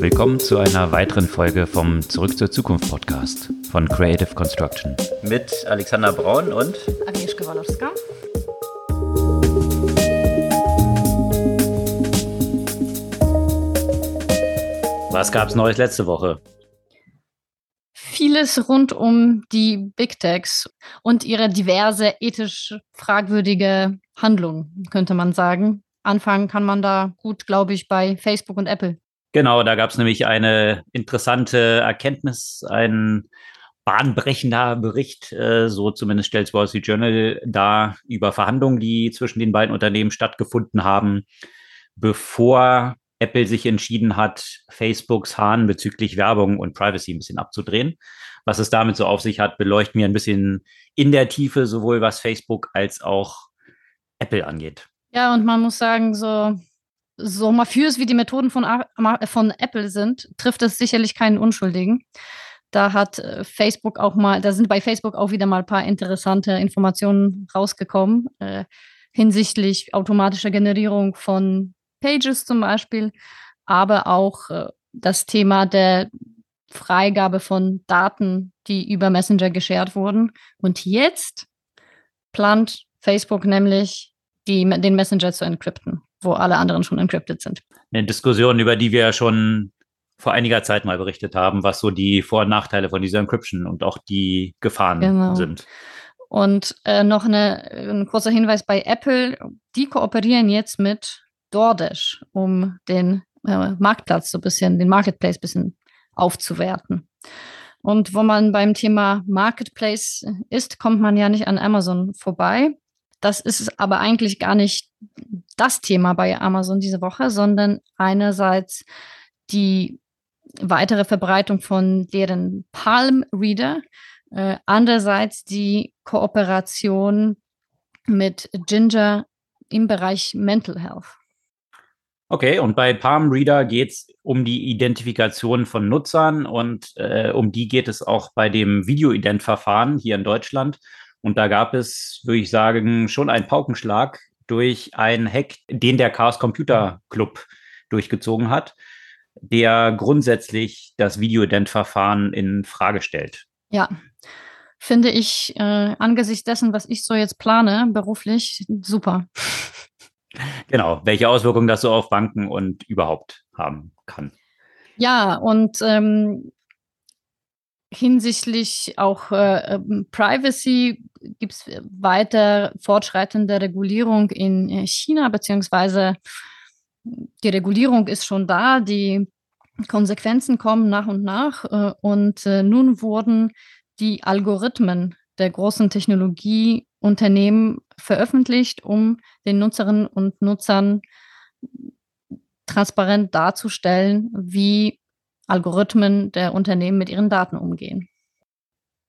Willkommen zu einer weiteren Folge vom Zurück zur Zukunft Podcast von Creative Construction. Mit Alexander Braun und Agnieszka Walowska. Was gab es Neues letzte Woche? Vieles rund um die Big Techs und ihre diverse ethisch fragwürdige Handlung, könnte man sagen. Anfangen kann man da gut, glaube ich, bei Facebook und Apple. Genau, da gab es nämlich eine interessante Erkenntnis, ein bahnbrechender Bericht, äh, so zumindest stellt Wall Street Journal dar, über Verhandlungen, die zwischen den beiden Unternehmen stattgefunden haben, bevor Apple sich entschieden hat, Facebooks Hahn bezüglich Werbung und Privacy ein bisschen abzudrehen. Was es damit so auf sich hat, beleuchten wir ein bisschen in der Tiefe, sowohl was Facebook als auch Apple angeht. Ja, und man muss sagen, so, so mafiös wie die Methoden von, von Apple sind, trifft es sicherlich keinen Unschuldigen. Da hat äh, Facebook auch mal, da sind bei Facebook auch wieder mal ein paar interessante Informationen rausgekommen äh, hinsichtlich automatischer Generierung von Pages zum Beispiel, aber auch äh, das Thema der Freigabe von Daten, die über Messenger geshared wurden. Und jetzt plant Facebook nämlich die, den Messenger zu encrypten, wo alle anderen schon encrypted sind. Eine Diskussion, über die wir ja schon vor einiger Zeit mal berichtet haben, was so die Vor- und Nachteile von dieser Encryption und auch die Gefahren genau. sind. Und äh, noch eine, ein kurzer Hinweis bei Apple, die kooperieren jetzt mit DoorDash, um den äh, Marktplatz so ein bisschen, den Marketplace ein bisschen aufzuwerten. Und wo man beim Thema Marketplace ist, kommt man ja nicht an Amazon vorbei. Das ist aber eigentlich gar nicht das Thema bei Amazon diese Woche, sondern einerseits die weitere Verbreitung von deren Palm Reader, äh, andererseits die Kooperation mit Ginger im Bereich Mental Health. Okay, und bei Palm Reader geht es um die Identifikation von Nutzern und äh, um die geht es auch bei dem Video-Ident-Verfahren hier in Deutschland. Und da gab es, würde ich sagen, schon einen Paukenschlag durch einen Hack, den der Chaos Computer Club durchgezogen hat, der grundsätzlich das Videoident-Verfahren in Frage stellt. Ja, finde ich äh, angesichts dessen, was ich so jetzt plane, beruflich, super. Genau, welche Auswirkungen das so auf Banken und überhaupt haben kann. Ja, und ähm, hinsichtlich auch äh, ähm, Privacy gibt es weiter fortschreitende Regulierung in äh, China, beziehungsweise die Regulierung ist schon da, die Konsequenzen kommen nach und nach. Äh, und äh, nun wurden die Algorithmen der großen Technologieunternehmen veröffentlicht, um den Nutzerinnen und Nutzern transparent darzustellen, wie Algorithmen der Unternehmen mit ihren Daten umgehen.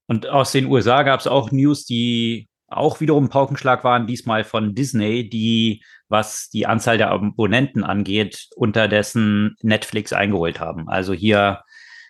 Und aus den USA gab es auch News, die auch wiederum Paukenschlag waren, diesmal von Disney, die, was die Anzahl der Abonnenten angeht, unterdessen Netflix eingeholt haben. Also hier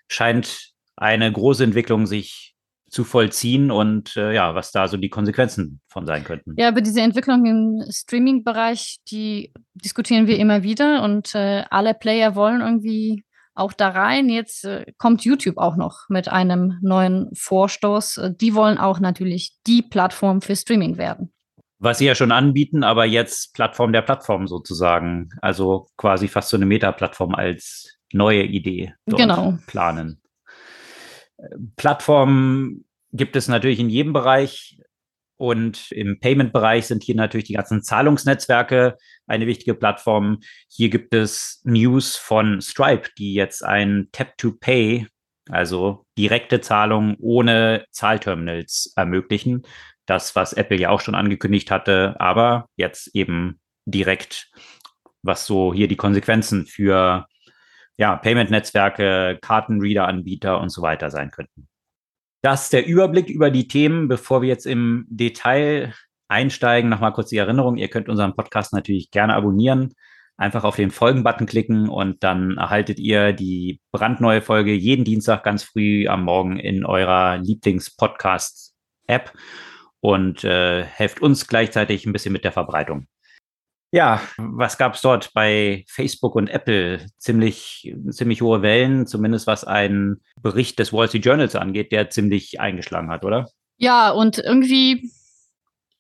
scheint eine große Entwicklung sich zu vollziehen und äh, ja, was da so die Konsequenzen von sein könnten. Ja, über diese Entwicklung im Streaming-Bereich, die diskutieren wir immer wieder und äh, alle Player wollen irgendwie auch da rein. Jetzt äh, kommt YouTube auch noch mit einem neuen Vorstoß. Äh, die wollen auch natürlich die Plattform für Streaming werden. Was sie ja schon anbieten, aber jetzt Plattform der Plattform sozusagen. Also quasi fast so eine Meta-Plattform als neue Idee genau. planen. Plattformen gibt es natürlich in jedem Bereich. Und im Payment-Bereich sind hier natürlich die ganzen Zahlungsnetzwerke eine wichtige Plattform. Hier gibt es News von Stripe, die jetzt ein Tap-to-Pay, also direkte Zahlungen ohne Zahlterminals ermöglichen. Das, was Apple ja auch schon angekündigt hatte, aber jetzt eben direkt, was so hier die Konsequenzen für ja, Payment-Netzwerke, Kartenreader-Anbieter und so weiter sein könnten. Das ist der Überblick über die Themen. Bevor wir jetzt im Detail einsteigen, nochmal kurz die Erinnerung. Ihr könnt unseren Podcast natürlich gerne abonnieren. Einfach auf den Folgen-Button klicken und dann erhaltet ihr die brandneue Folge jeden Dienstag ganz früh am Morgen in eurer Lieblings-Podcast-App und äh, helft uns gleichzeitig ein bisschen mit der Verbreitung. Ja, was gab es dort bei Facebook und Apple? Ziemlich, ziemlich hohe Wellen, zumindest was einen Bericht des Wall Street Journals angeht, der ziemlich eingeschlagen hat, oder? Ja, und irgendwie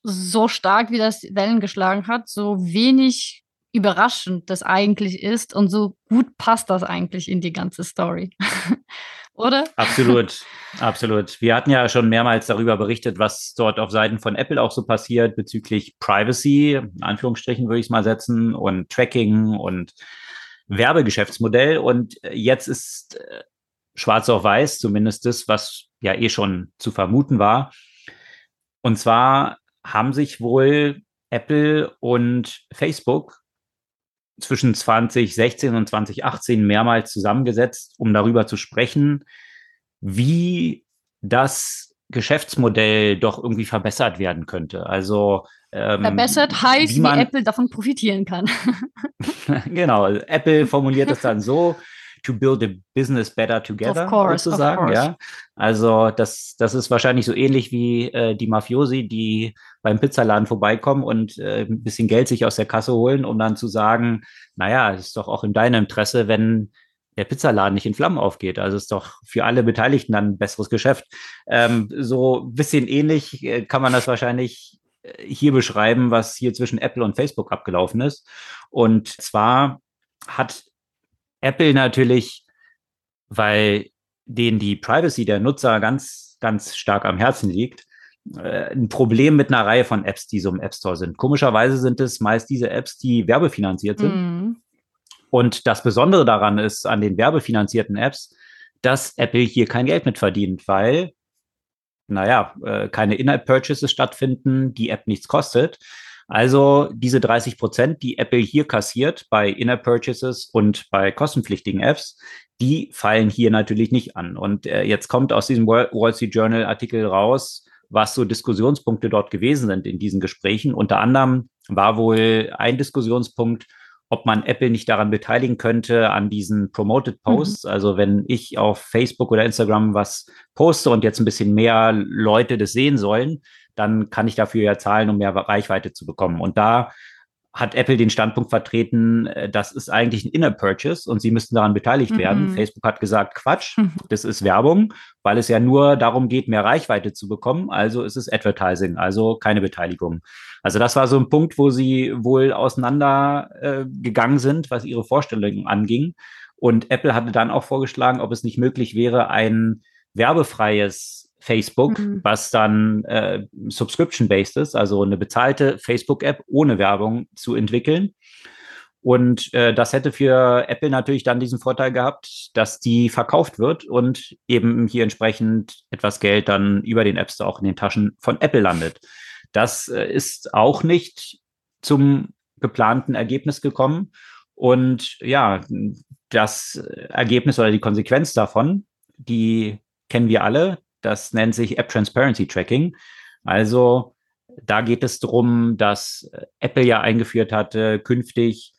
so stark, wie das Wellen geschlagen hat, so wenig überraschend das eigentlich ist und so gut passt das eigentlich in die ganze Story. Oder? Absolut, absolut. Wir hatten ja schon mehrmals darüber berichtet, was dort auf Seiten von Apple auch so passiert bezüglich Privacy, in Anführungsstrichen würde ich es mal setzen, und Tracking und Werbegeschäftsmodell. Und jetzt ist äh, schwarz auf weiß, zumindest das, was ja eh schon zu vermuten war. Und zwar haben sich wohl Apple und Facebook zwischen 2016 und 2018 mehrmals zusammengesetzt, um darüber zu sprechen, wie das Geschäftsmodell doch irgendwie verbessert werden könnte. Also ähm, verbessert heißt, wie, wie Apple davon profitieren kann. genau, Apple formuliert es dann so, to build a business better together, of course, sozusagen. Ja. Also das, das ist wahrscheinlich so ähnlich wie äh, die Mafiosi, die beim Pizzaladen vorbeikommen und äh, ein bisschen Geld sich aus der Kasse holen, um dann zu sagen, naja, es ist doch auch in deinem Interesse, wenn der Pizzaladen nicht in Flammen aufgeht. Also ist doch für alle Beteiligten dann ein besseres Geschäft. Ähm, so ein bisschen ähnlich äh, kann man das wahrscheinlich äh, hier beschreiben, was hier zwischen Apple und Facebook abgelaufen ist. Und zwar hat Apple natürlich, weil denen die Privacy der Nutzer ganz, ganz stark am Herzen liegt, ein Problem mit einer Reihe von Apps, die so im App Store sind. Komischerweise sind es meist diese Apps, die werbefinanziert sind. Mhm. Und das Besondere daran ist an den werbefinanzierten Apps, dass Apple hier kein Geld mit verdient, weil, naja, äh, keine In-App-Purchases stattfinden, die App nichts kostet. Also diese 30 Prozent, die Apple hier kassiert bei In-App-Purchases und bei kostenpflichtigen Apps, die fallen hier natürlich nicht an. Und äh, jetzt kommt aus diesem Wall Street Journal Artikel raus, was so Diskussionspunkte dort gewesen sind in diesen Gesprächen. Unter anderem war wohl ein Diskussionspunkt, ob man Apple nicht daran beteiligen könnte an diesen Promoted Posts. Mhm. Also wenn ich auf Facebook oder Instagram was poste und jetzt ein bisschen mehr Leute das sehen sollen, dann kann ich dafür ja zahlen, um mehr Reichweite zu bekommen. Und da hat Apple den Standpunkt vertreten, äh, das ist eigentlich ein Inner Purchase und sie müssten daran beteiligt mhm. werden. Facebook hat gesagt, Quatsch, mhm. das ist Werbung, weil es ja nur darum geht, mehr Reichweite zu bekommen. Also ist es Advertising, also keine Beteiligung. Also das war so ein Punkt, wo sie wohl auseinandergegangen äh, sind, was ihre Vorstellungen anging. Und Apple hatte dann auch vorgeschlagen, ob es nicht möglich wäre, ein werbefreies Facebook, mhm. was dann äh, subscription-based ist, also eine bezahlte Facebook-App ohne Werbung zu entwickeln. Und äh, das hätte für Apple natürlich dann diesen Vorteil gehabt, dass die verkauft wird und eben hier entsprechend etwas Geld dann über den App Store auch in den Taschen von Apple landet. Das äh, ist auch nicht zum geplanten Ergebnis gekommen. Und ja, das Ergebnis oder die Konsequenz davon, die kennen wir alle. Das nennt sich App Transparency Tracking. Also da geht es darum, dass Apple ja eingeführt hatte, künftig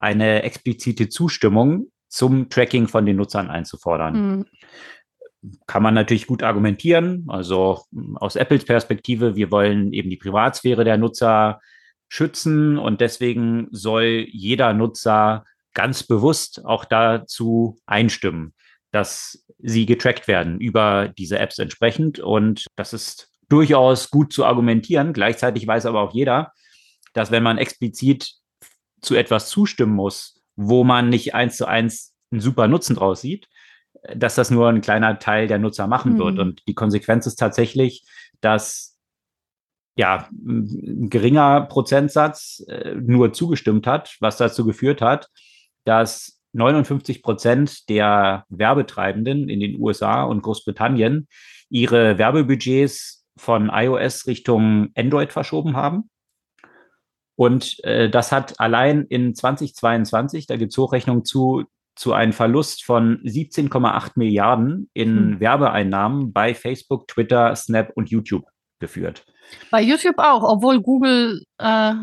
eine explizite Zustimmung zum Tracking von den Nutzern einzufordern. Mhm. Kann man natürlich gut argumentieren. Also aus Apples Perspektive, wir wollen eben die Privatsphäre der Nutzer schützen und deswegen soll jeder Nutzer ganz bewusst auch dazu einstimmen dass sie getrackt werden über diese Apps entsprechend. Und das ist durchaus gut zu argumentieren. Gleichzeitig weiß aber auch jeder, dass wenn man explizit zu etwas zustimmen muss, wo man nicht eins zu eins einen super Nutzen draus sieht, dass das nur ein kleiner Teil der Nutzer machen mhm. wird. Und die Konsequenz ist tatsächlich, dass ja, ein geringer Prozentsatz äh, nur zugestimmt hat, was dazu geführt hat, dass 59 Prozent der Werbetreibenden in den USA und Großbritannien ihre Werbebudgets von iOS Richtung Android verschoben haben. Und äh, das hat allein in 2022, da gibt es Hochrechnungen zu, zu einem Verlust von 17,8 Milliarden in hm. Werbeeinnahmen bei Facebook, Twitter, Snap und YouTube geführt. Bei YouTube auch, obwohl Google äh,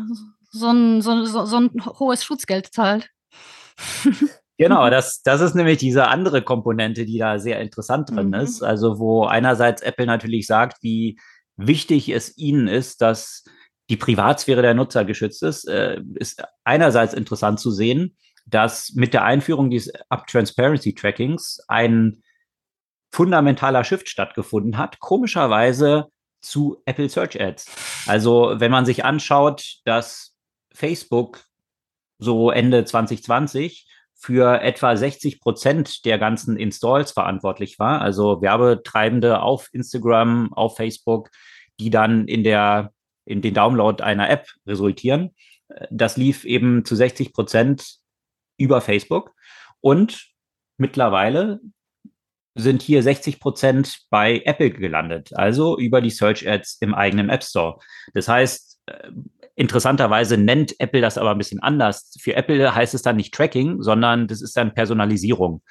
so, ein, so, so, so ein hohes Schutzgeld zahlt. Genau, das, das ist nämlich diese andere Komponente, die da sehr interessant drin mhm. ist. Also, wo einerseits Apple natürlich sagt, wie wichtig es ihnen ist, dass die Privatsphäre der Nutzer geschützt ist, äh, ist einerseits interessant zu sehen, dass mit der Einführung dieses Up Transparency Trackings ein fundamentaler Shift stattgefunden hat, komischerweise zu Apple Search Ads. Also wenn man sich anschaut, dass Facebook so Ende 2020 für etwa 60 Prozent der ganzen Installs verantwortlich war, also Werbetreibende auf Instagram, auf Facebook, die dann in der in den Download einer App resultieren. Das lief eben zu 60 Prozent über Facebook und mittlerweile sind hier 60 Prozent bei Apple gelandet, also über die Search Ads im eigenen App Store. Das heißt, äh, interessanterweise nennt Apple das aber ein bisschen anders. Für Apple heißt es dann nicht Tracking, sondern das ist dann Personalisierung.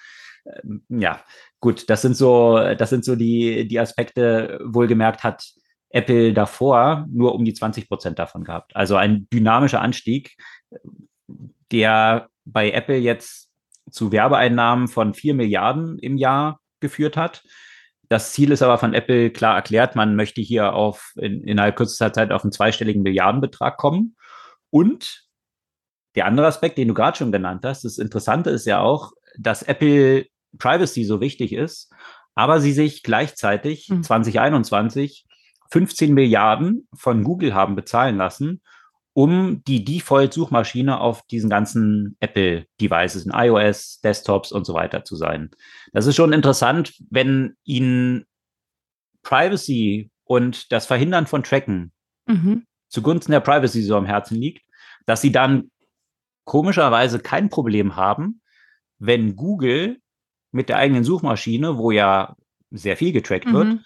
Ähm, ja, gut, das sind so, das sind so die, die Aspekte, wohlgemerkt hat Apple davor nur um die 20 Prozent davon gehabt. Also ein dynamischer Anstieg, der bei Apple jetzt zu Werbeeinnahmen von 4 Milliarden im Jahr geführt hat. Das Ziel ist aber von Apple klar erklärt, man möchte hier auf in, innerhalb kürzester Zeit auf einen zweistelligen Milliardenbetrag kommen. Und der andere Aspekt, den du gerade schon genannt hast, das Interessante ist ja auch, dass Apple Privacy so wichtig ist, aber sie sich gleichzeitig mhm. 2021 15 Milliarden von Google haben bezahlen lassen, um die Default-Suchmaschine auf diesen ganzen Apple-Devices, in iOS, Desktops und so weiter zu sein. Das ist schon interessant, wenn Ihnen Privacy und das Verhindern von Tracken mhm. zugunsten der Privacy so am Herzen liegt, dass Sie dann komischerweise kein Problem haben, wenn Google mit der eigenen Suchmaschine, wo ja sehr viel getrackt mhm. wird,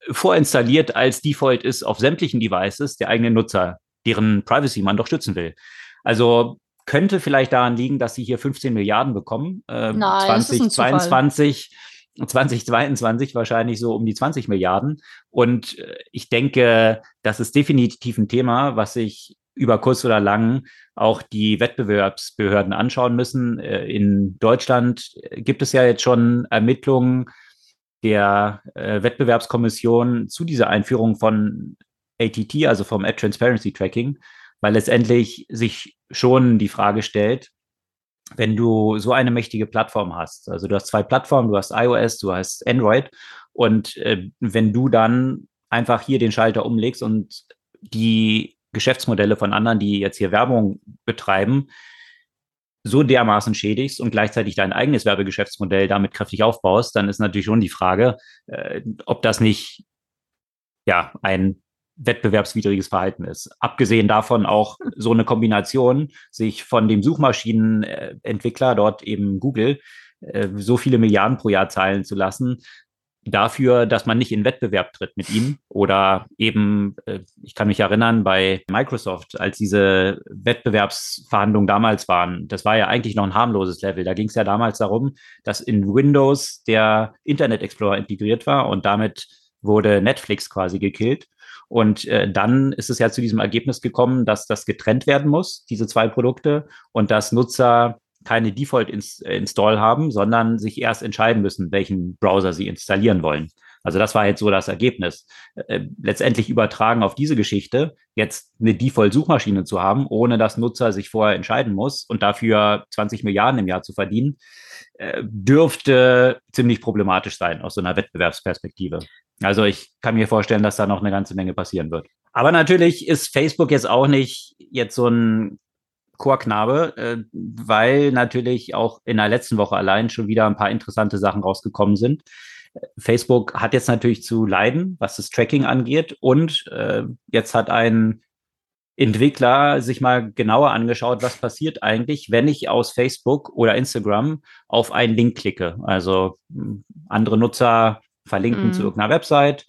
vorinstalliert als Default ist auf sämtlichen Devices der eigenen Nutzer deren Privacy man doch schützen will. Also könnte vielleicht daran liegen, dass sie hier 15 Milliarden bekommen. Äh, Nein, 2022, 2022 wahrscheinlich so um die 20 Milliarden. Und äh, ich denke, das ist definitiv ein Thema, was sich über kurz oder lang auch die Wettbewerbsbehörden anschauen müssen. Äh, in Deutschland gibt es ja jetzt schon Ermittlungen der äh, Wettbewerbskommission zu dieser Einführung von ATT, also vom Ad Transparency Tracking, weil letztendlich sich schon die Frage stellt, wenn du so eine mächtige Plattform hast, also du hast zwei Plattformen, du hast iOS, du hast Android und äh, wenn du dann einfach hier den Schalter umlegst und die Geschäftsmodelle von anderen, die jetzt hier Werbung betreiben, so dermaßen schädigst und gleichzeitig dein eigenes Werbegeschäftsmodell damit kräftig aufbaust, dann ist natürlich schon die Frage, äh, ob das nicht ja ein wettbewerbswidriges Verhalten ist. Abgesehen davon auch so eine Kombination, sich von dem Suchmaschinenentwickler, dort eben Google, äh, so viele Milliarden pro Jahr zahlen zu lassen, dafür, dass man nicht in Wettbewerb tritt mit ihm. Oder eben, äh, ich kann mich erinnern, bei Microsoft, als diese Wettbewerbsverhandlungen damals waren, das war ja eigentlich noch ein harmloses Level. Da ging es ja damals darum, dass in Windows der Internet Explorer integriert war und damit wurde Netflix quasi gekillt. Und äh, dann ist es ja zu diesem Ergebnis gekommen, dass das getrennt werden muss, diese zwei Produkte, und dass Nutzer keine Default-Install haben, sondern sich erst entscheiden müssen, welchen Browser sie installieren wollen. Also das war jetzt so das Ergebnis. Äh, letztendlich übertragen auf diese Geschichte, jetzt eine Default-Suchmaschine zu haben, ohne dass Nutzer sich vorher entscheiden muss und dafür 20 Milliarden im Jahr zu verdienen, äh, dürfte ziemlich problematisch sein aus so einer Wettbewerbsperspektive. Also ich kann mir vorstellen, dass da noch eine ganze Menge passieren wird. Aber natürlich ist Facebook jetzt auch nicht jetzt so ein Chorknabe, äh, weil natürlich auch in der letzten Woche allein schon wieder ein paar interessante Sachen rausgekommen sind. Facebook hat jetzt natürlich zu leiden, was das Tracking angeht. Und äh, jetzt hat ein Entwickler sich mal genauer angeschaut, was passiert eigentlich, wenn ich aus Facebook oder Instagram auf einen Link klicke. Also andere Nutzer verlinken mhm. zu irgendeiner Website.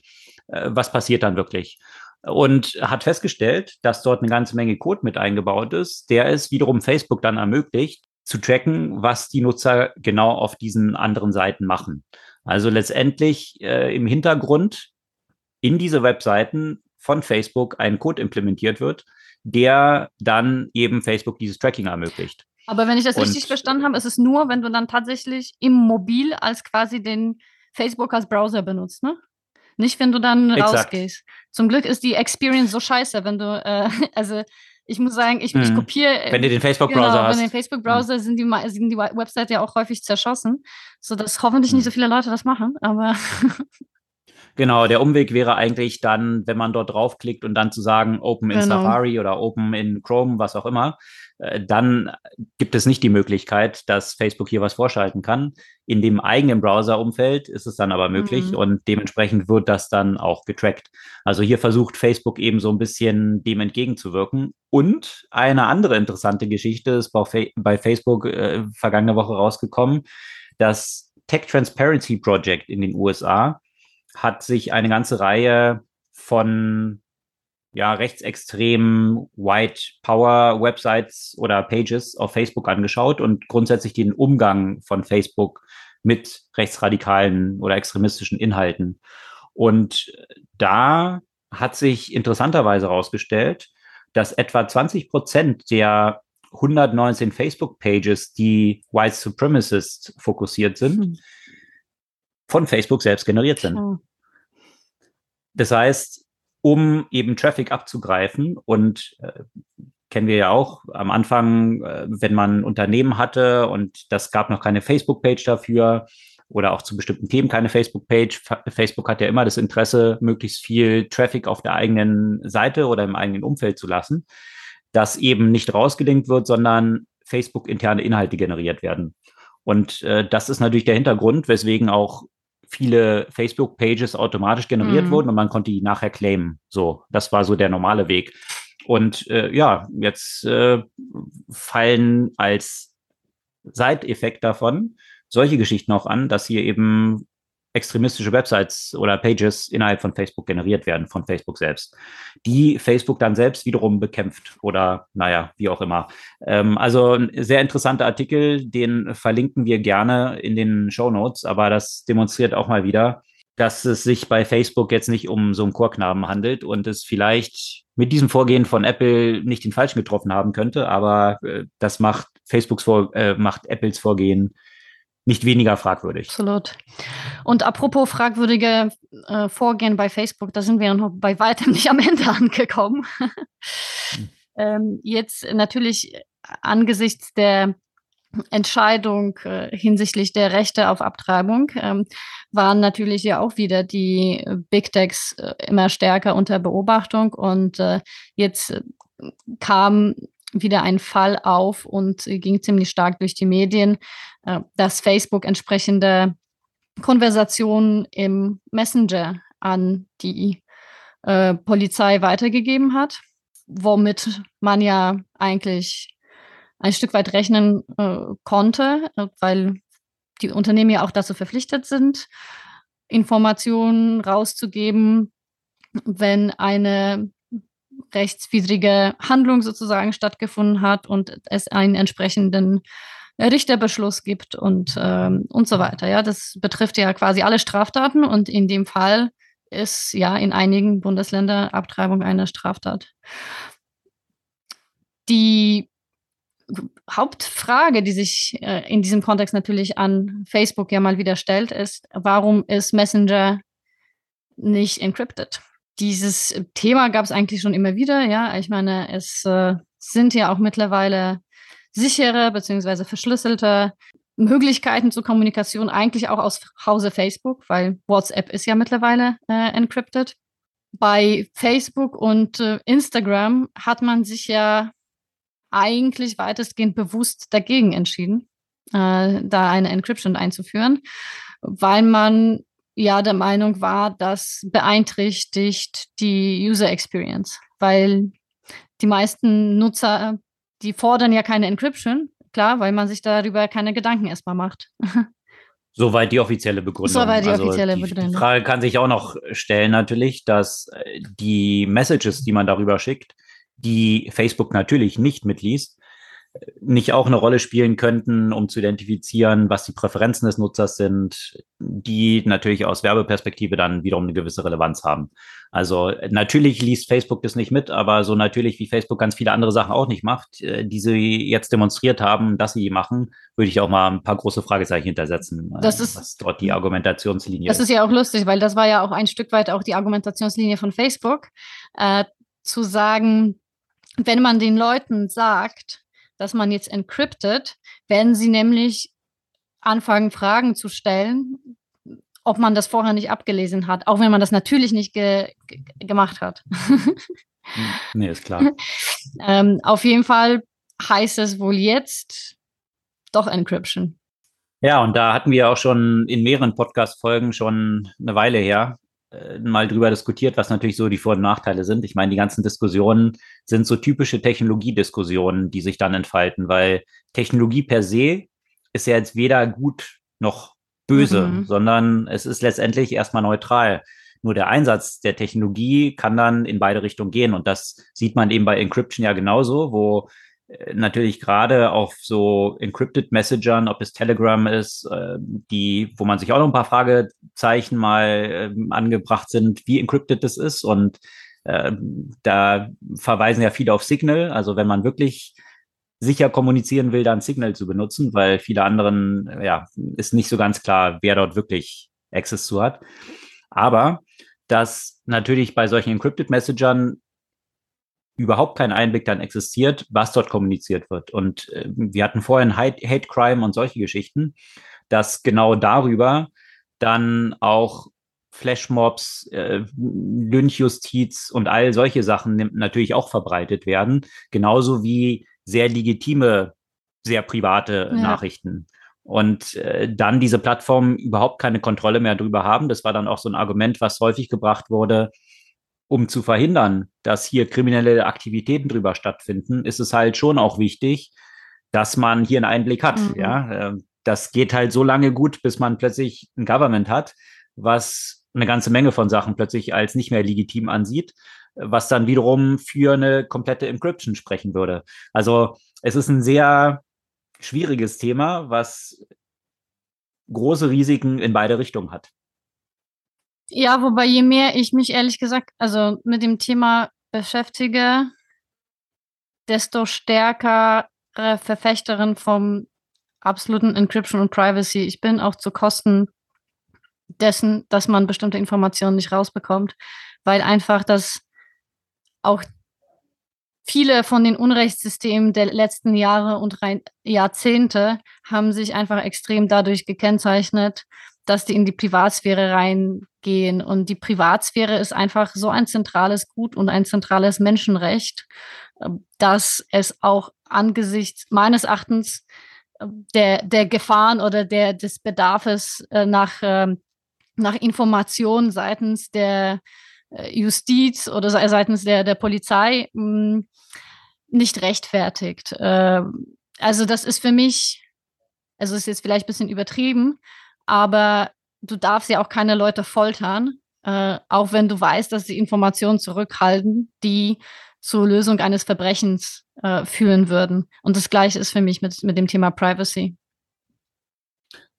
Äh, was passiert dann wirklich? Und hat festgestellt, dass dort eine ganze Menge Code mit eingebaut ist, der es wiederum Facebook dann ermöglicht, zu tracken, was die Nutzer genau auf diesen anderen Seiten machen. Also letztendlich äh, im Hintergrund in diese Webseiten von Facebook ein Code implementiert wird, der dann eben Facebook dieses Tracking ermöglicht. Aber wenn ich das Und, richtig verstanden habe, ist es nur, wenn du dann tatsächlich im Mobil als quasi den Facebook als Browser benutzt, ne? Nicht, wenn du dann Exakt. rausgehst. Zum Glück ist die Experience so scheiße, wenn du, äh, also ich muss sagen, ich, mhm. ich kopiere. Wenn du den Facebook-Browser genau, hast. Wenn du den Facebook-Browser mhm. sind, die, sind die Website ja auch häufig zerschossen, sodass hoffentlich mhm. nicht so viele Leute das machen, aber. Genau, der Umweg wäre eigentlich dann, wenn man dort draufklickt und dann zu sagen, Open in genau. Safari oder Open in Chrome, was auch immer, äh, dann gibt es nicht die Möglichkeit, dass Facebook hier was vorschalten kann. In dem eigenen Browser-Umfeld ist es dann aber möglich mhm. und dementsprechend wird das dann auch getrackt. Also hier versucht Facebook eben so ein bisschen dem entgegenzuwirken. Und eine andere interessante Geschichte ist bei Facebook äh, vergangene Woche rausgekommen, das Tech Transparency Project in den USA hat sich eine ganze Reihe von ja, rechtsextremen White Power Websites oder Pages auf Facebook angeschaut und grundsätzlich den Umgang von Facebook mit rechtsradikalen oder extremistischen Inhalten. Und da hat sich interessanterweise herausgestellt, dass etwa 20 Prozent der 119 Facebook-Pages, die White Supremacists fokussiert sind, hm von Facebook selbst generiert sind. Das heißt, um eben Traffic abzugreifen und äh, kennen wir ja auch am Anfang, äh, wenn man Unternehmen hatte und das gab noch keine Facebook-Page dafür oder auch zu bestimmten Themen keine Facebook-Page. Facebook hat ja immer das Interesse, möglichst viel Traffic auf der eigenen Seite oder im eigenen Umfeld zu lassen, dass eben nicht rausgelinkt wird, sondern Facebook interne Inhalte generiert werden. Und äh, das ist natürlich der Hintergrund, weswegen auch viele Facebook-Pages automatisch generiert mhm. wurden und man konnte die nachher claimen. So, das war so der normale Weg. Und äh, ja, jetzt äh, fallen als Seiteffekt davon solche Geschichten auch an, dass hier eben extremistische Websites oder Pages innerhalb von Facebook generiert werden, von Facebook selbst, die Facebook dann selbst wiederum bekämpft oder naja, wie auch immer. Ähm, also ein sehr interessanter Artikel, den verlinken wir gerne in den Show Notes, aber das demonstriert auch mal wieder, dass es sich bei Facebook jetzt nicht um so einen Chorknaben handelt und es vielleicht mit diesem Vorgehen von Apple nicht den Falschen getroffen haben könnte, aber äh, das macht Facebooks Vor äh, macht Apples Vorgehen nicht weniger fragwürdig. Absolut. Und apropos fragwürdige äh, Vorgehen bei Facebook, da sind wir noch bei weitem nicht am Ende angekommen. hm. ähm, jetzt natürlich angesichts der Entscheidung äh, hinsichtlich der Rechte auf Abtreibung ähm, waren natürlich ja auch wieder die Big Techs äh, immer stärker unter Beobachtung und äh, jetzt äh, kam wieder ein Fall auf und ging ziemlich stark durch die Medien, äh, dass Facebook entsprechende Konversationen im Messenger an die äh, Polizei weitergegeben hat, womit man ja eigentlich ein Stück weit rechnen äh, konnte, äh, weil die Unternehmen ja auch dazu verpflichtet sind, Informationen rauszugeben, wenn eine rechtswidrige Handlung sozusagen stattgefunden hat und es einen entsprechenden Richterbeschluss gibt und, ähm, und so weiter. Ja, das betrifft ja quasi alle Straftaten und in dem Fall ist ja in einigen Bundesländern Abtreibung eine Straftat. Die Hauptfrage, die sich äh, in diesem Kontext natürlich an Facebook ja mal wieder stellt, ist, warum ist Messenger nicht encrypted? dieses Thema gab es eigentlich schon immer wieder. Ja, ich meine, es äh, sind ja auch mittlerweile sichere bzw. verschlüsselte Möglichkeiten zur Kommunikation eigentlich auch aus Hause Facebook, weil WhatsApp ist ja mittlerweile äh, encrypted. Bei Facebook und äh, Instagram hat man sich ja eigentlich weitestgehend bewusst dagegen entschieden, äh, da eine Encryption einzuführen, weil man ja der Meinung war, das beeinträchtigt die User Experience, weil die meisten Nutzer, die fordern ja keine Encryption, klar, weil man sich darüber keine Gedanken erstmal macht. Soweit die offizielle Begründung. Soweit die also offizielle Begründung. Die Frage kann sich auch noch stellen natürlich, dass äh, die Messages, die man darüber schickt, die Facebook natürlich nicht mitliest, nicht auch eine Rolle spielen könnten, um zu identifizieren, was die Präferenzen des Nutzers sind, die natürlich aus Werbeperspektive dann wiederum eine gewisse Relevanz haben. Also natürlich liest Facebook das nicht mit, aber so natürlich wie Facebook ganz viele andere Sachen auch nicht macht, äh, die sie jetzt demonstriert haben, dass sie machen, würde ich auch mal ein paar große Fragezeichen hintersetzen, äh, das ist, was dort die Argumentationslinie ist. Das ist ja auch lustig, weil das war ja auch ein Stück weit auch die Argumentationslinie von Facebook, äh, zu sagen, wenn man den Leuten sagt, dass man jetzt encryptet, werden sie nämlich anfangen, Fragen zu stellen, ob man das vorher nicht abgelesen hat, auch wenn man das natürlich nicht ge gemacht hat. nee, ist klar. ähm, auf jeden Fall heißt es wohl jetzt doch Encryption. Ja, und da hatten wir auch schon in mehreren Podcast-Folgen schon eine Weile her äh, mal drüber diskutiert, was natürlich so die Vor- und Nachteile sind. Ich meine, die ganzen Diskussionen sind so typische Technologiediskussionen, die sich dann entfalten, weil Technologie per se ist ja jetzt weder gut noch böse, mhm. sondern es ist letztendlich erstmal neutral. Nur der Einsatz der Technologie kann dann in beide Richtungen gehen. Und das sieht man eben bei Encryption ja genauso, wo äh, natürlich gerade auf so encrypted Messagern, ob es Telegram ist, äh, die, wo man sich auch noch ein paar Fragezeichen mal äh, angebracht sind, wie encrypted das ist. Und äh, da verweisen ja viele auf Signal. Also wenn man wirklich sicher kommunizieren will, dann Signal zu benutzen, weil viele anderen, ja, ist nicht so ganz klar, wer dort wirklich Access zu hat. Aber dass natürlich bei solchen encrypted Messagern überhaupt kein Einblick dann existiert, was dort kommuniziert wird. Und äh, wir hatten vorhin Hate, Hate Crime und solche Geschichten, dass genau darüber dann auch Flashmobs, äh, Lynchjustiz und all solche Sachen natürlich auch verbreitet werden, genauso wie sehr legitime, sehr private ja. Nachrichten. Und äh, dann diese Plattformen überhaupt keine Kontrolle mehr darüber haben. Das war dann auch so ein Argument, was häufig gebracht wurde, um zu verhindern, dass hier kriminelle Aktivitäten drüber stattfinden, ist es halt schon auch wichtig, dass man hier einen Einblick hat. Mhm. Ja, ähm, das geht halt so lange gut, bis man plötzlich ein Government hat, was eine ganze Menge von Sachen plötzlich als nicht mehr legitim ansieht, was dann wiederum für eine komplette Encryption sprechen würde. Also es ist ein sehr schwieriges Thema, was große Risiken in beide Richtungen hat. Ja, wobei je mehr ich mich ehrlich gesagt, also mit dem Thema beschäftige, desto stärker Verfechterin vom absoluten Encryption und Privacy ich bin, auch zu Kosten dessen, dass man bestimmte Informationen nicht rausbekommt, weil einfach das auch viele von den Unrechtssystemen der letzten Jahre und Jahrzehnte haben sich einfach extrem dadurch gekennzeichnet, dass die in die Privatsphäre reingehen. Und die Privatsphäre ist einfach so ein zentrales Gut und ein zentrales Menschenrecht, äh, dass es auch angesichts meines Erachtens äh, der, der Gefahren oder der, des Bedarfs äh, nach, ähm, nach Informationen seitens der Justiz oder seitens der, der Polizei hm, nicht rechtfertigt. Ähm, also das ist für mich, also ist jetzt vielleicht ein bisschen übertrieben, aber du darfst ja auch keine Leute foltern, äh, auch wenn du weißt, dass sie Informationen zurückhalten, die zur Lösung eines Verbrechens äh, führen würden. Und das Gleiche ist für mich mit, mit dem Thema Privacy.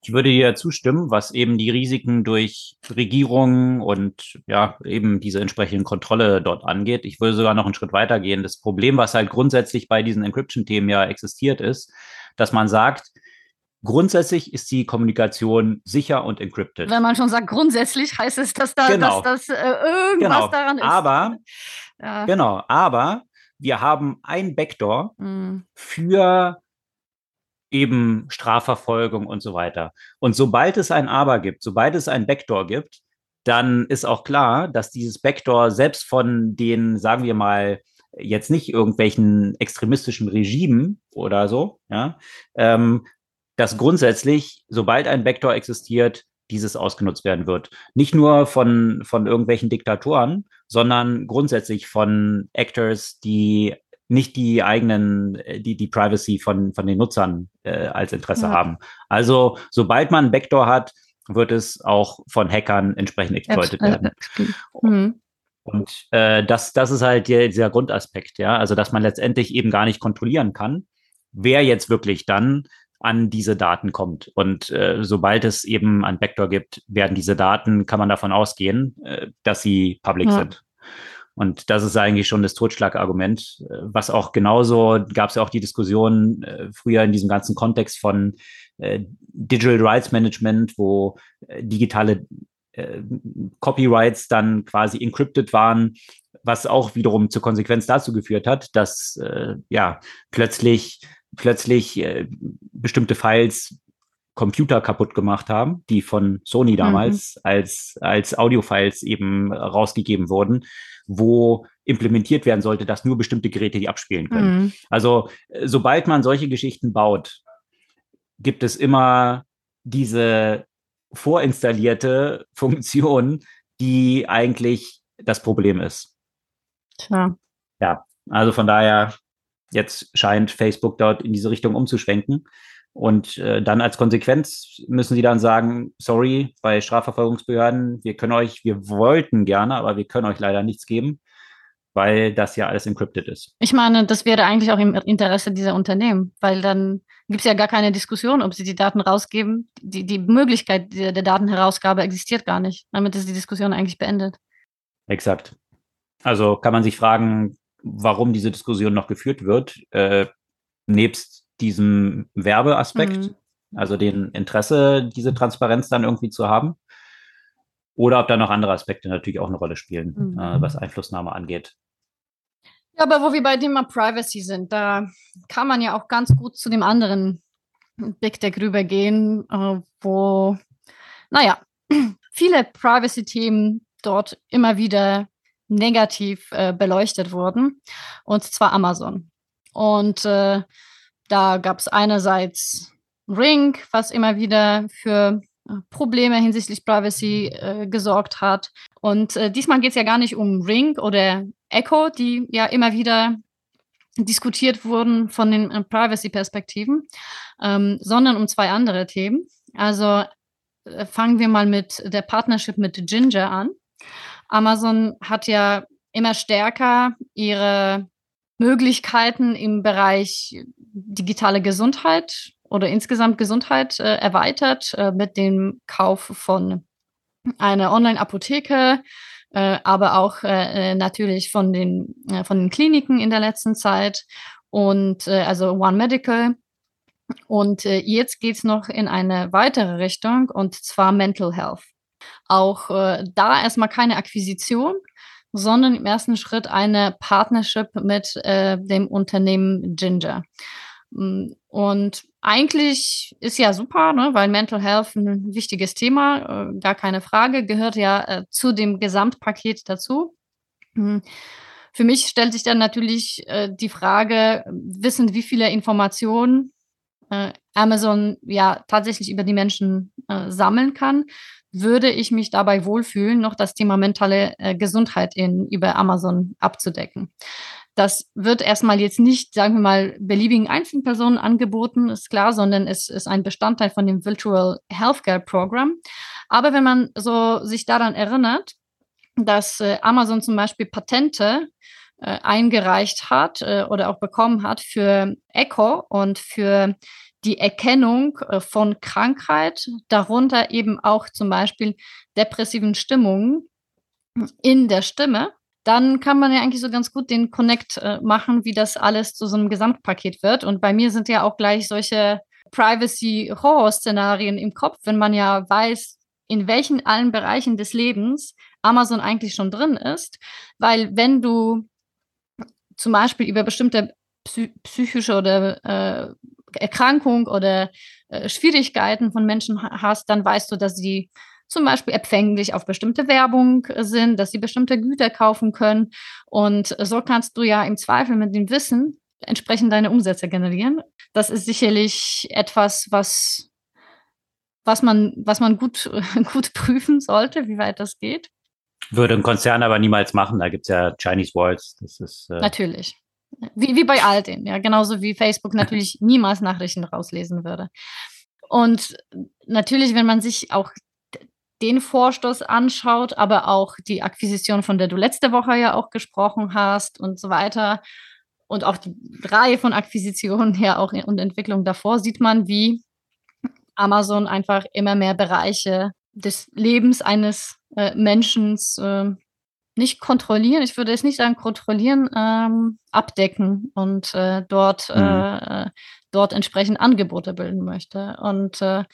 Ich würde dir zustimmen, was eben die Risiken durch Regierungen und ja, eben diese entsprechenden Kontrolle dort angeht. Ich würde sogar noch einen Schritt weiter gehen. Das Problem, was halt grundsätzlich bei diesen Encryption-Themen ja existiert, ist, dass man sagt, Grundsätzlich ist die Kommunikation sicher und encrypted. Wenn man schon sagt grundsätzlich, heißt es, dass da genau. dass, dass, äh, irgendwas genau. daran ist. Aber, ja. genau, aber wir haben ein Backdoor mhm. für eben Strafverfolgung und so weiter. Und sobald es ein Aber gibt, sobald es ein Backdoor gibt, dann ist auch klar, dass dieses Backdoor selbst von den, sagen wir mal, jetzt nicht irgendwelchen extremistischen Regimen oder so, ja, ähm, dass grundsätzlich, sobald ein Vektor existiert, dieses ausgenutzt werden wird. Nicht nur von, von irgendwelchen Diktatoren, sondern grundsätzlich von Actors, die nicht die eigenen, die, die Privacy von, von den Nutzern äh, als Interesse ja. haben. Also, sobald man einen Vektor hat, wird es auch von Hackern entsprechend exploitet äh, werden. Mhm. Und äh, das, das ist halt der, dieser Grundaspekt, ja. Also, dass man letztendlich eben gar nicht kontrollieren kann, wer jetzt wirklich dann an diese Daten kommt. Und äh, sobald es eben ein Backdoor gibt, werden diese Daten, kann man davon ausgehen, äh, dass sie public ja. sind. Und das ist eigentlich schon das Totschlagargument, äh, was auch genauso, gab es ja auch die Diskussion äh, früher in diesem ganzen Kontext von äh, Digital Rights Management, wo äh, digitale äh, Copyrights dann quasi encrypted waren, was auch wiederum zur Konsequenz dazu geführt hat, dass äh, ja plötzlich plötzlich bestimmte Files Computer kaputt gemacht haben, die von Sony mhm. damals mhm. als, als Audiofiles eben rausgegeben wurden, wo implementiert werden sollte, dass nur bestimmte Geräte die abspielen können. Mhm. Also sobald man solche Geschichten baut, gibt es immer diese vorinstallierte Funktion, die eigentlich das Problem ist. Tja. Ja, also von daher, jetzt scheint Facebook dort in diese Richtung umzuschwenken. Und äh, dann als Konsequenz müssen sie dann sagen, sorry, bei Strafverfolgungsbehörden, wir können euch, wir wollten gerne, aber wir können euch leider nichts geben, weil das ja alles encrypted ist. Ich meine, das wäre eigentlich auch im Interesse dieser Unternehmen, weil dann gibt es ja gar keine Diskussion, ob sie die Daten rausgeben. Die, die Möglichkeit der, der Datenherausgabe existiert gar nicht. Damit ist die Diskussion eigentlich beendet. Exakt. Also kann man sich fragen, warum diese Diskussion noch geführt wird, äh, nebst diesem Werbeaspekt, mhm. also den Interesse, diese Transparenz dann irgendwie zu haben. Oder ob da noch andere Aspekte natürlich auch eine Rolle spielen, mhm. äh, was Einflussnahme angeht. Ja, aber wo wir bei Thema Privacy sind, da kann man ja auch ganz gut zu dem anderen Big Deck rübergehen, äh, wo, naja, viele Privacy-Themen dort immer wieder negativ äh, beleuchtet wurden, und zwar Amazon. Und äh, da gab es einerseits Ring, was immer wieder für äh, Probleme hinsichtlich Privacy äh, gesorgt hat. Und äh, diesmal geht es ja gar nicht um Ring oder Echo, die ja immer wieder diskutiert wurden von den äh, Privacy-Perspektiven, ähm, sondern um zwei andere Themen. Also äh, fangen wir mal mit der Partnership mit Ginger an. Amazon hat ja immer stärker ihre Möglichkeiten im Bereich digitale Gesundheit oder insgesamt Gesundheit äh, erweitert äh, mit dem Kauf von einer Online-Apotheke, äh, aber auch äh, äh, natürlich von den, äh, von den Kliniken in der letzten Zeit und also One Medical. Und jetzt geht es noch in eine weitere Richtung und zwar Mental Health. Auch da erstmal keine Akquisition, sondern im ersten Schritt eine Partnership mit äh, dem Unternehmen Ginger. Mm, und eigentlich ist ja super, ne, weil Mental Health ein wichtiges Thema, äh, gar keine Frage, gehört ja äh, zu dem Gesamtpaket dazu. Mm, für mich stellt sich dann natürlich äh, die Frage, wissen, wie viele Informationen äh, Amazon ja tatsächlich über die Menschen äh, sammeln kann würde ich mich dabei wohlfühlen, noch das Thema mentale äh, Gesundheit in, über Amazon abzudecken. Das wird erstmal jetzt nicht, sagen wir mal, beliebigen Einzelpersonen angeboten, ist klar, sondern es ist ein Bestandteil von dem Virtual Healthcare Program. Aber wenn man so sich daran erinnert, dass äh, Amazon zum Beispiel Patente äh, eingereicht hat äh, oder auch bekommen hat für Echo und für die Erkennung äh, von Krankheit, darunter eben auch zum Beispiel depressiven Stimmungen in der Stimme, dann kann man ja eigentlich so ganz gut den Connect äh, machen, wie das alles zu so einem Gesamtpaket wird. Und bei mir sind ja auch gleich solche Privacy-Horror-Szenarien im Kopf, wenn man ja weiß, in welchen allen Bereichen des Lebens Amazon eigentlich schon drin ist. Weil wenn du zum Beispiel über bestimmte psychische oder äh, Erkrankung oder äh, Schwierigkeiten von Menschen hast, dann weißt du, dass sie zum Beispiel empfänglich auf bestimmte Werbung sind, dass sie bestimmte Güter kaufen können. Und so kannst du ja im Zweifel mit dem Wissen entsprechend deine Umsätze generieren. Das ist sicherlich etwas, was, was man, was man gut, gut prüfen sollte, wie weit das geht. Würde ein Konzern aber niemals machen. Da gibt es ja Chinese Walls. Das ist, äh Natürlich. Wie, wie bei all denen, ja. Genauso wie Facebook natürlich niemals Nachrichten rauslesen würde. Und natürlich, wenn man sich auch den Vorstoß anschaut, aber auch die Akquisition, von der du letzte Woche ja auch gesprochen hast und so weiter, und auch die Reihe von Akquisitionen her auch und Entwicklung davor sieht man, wie Amazon einfach immer mehr Bereiche des Lebens eines äh, Menschen äh, nicht kontrollieren, ich würde es nicht sagen kontrollieren, ähm, abdecken und äh, dort, mhm. äh, dort entsprechend Angebote bilden möchte. Und äh,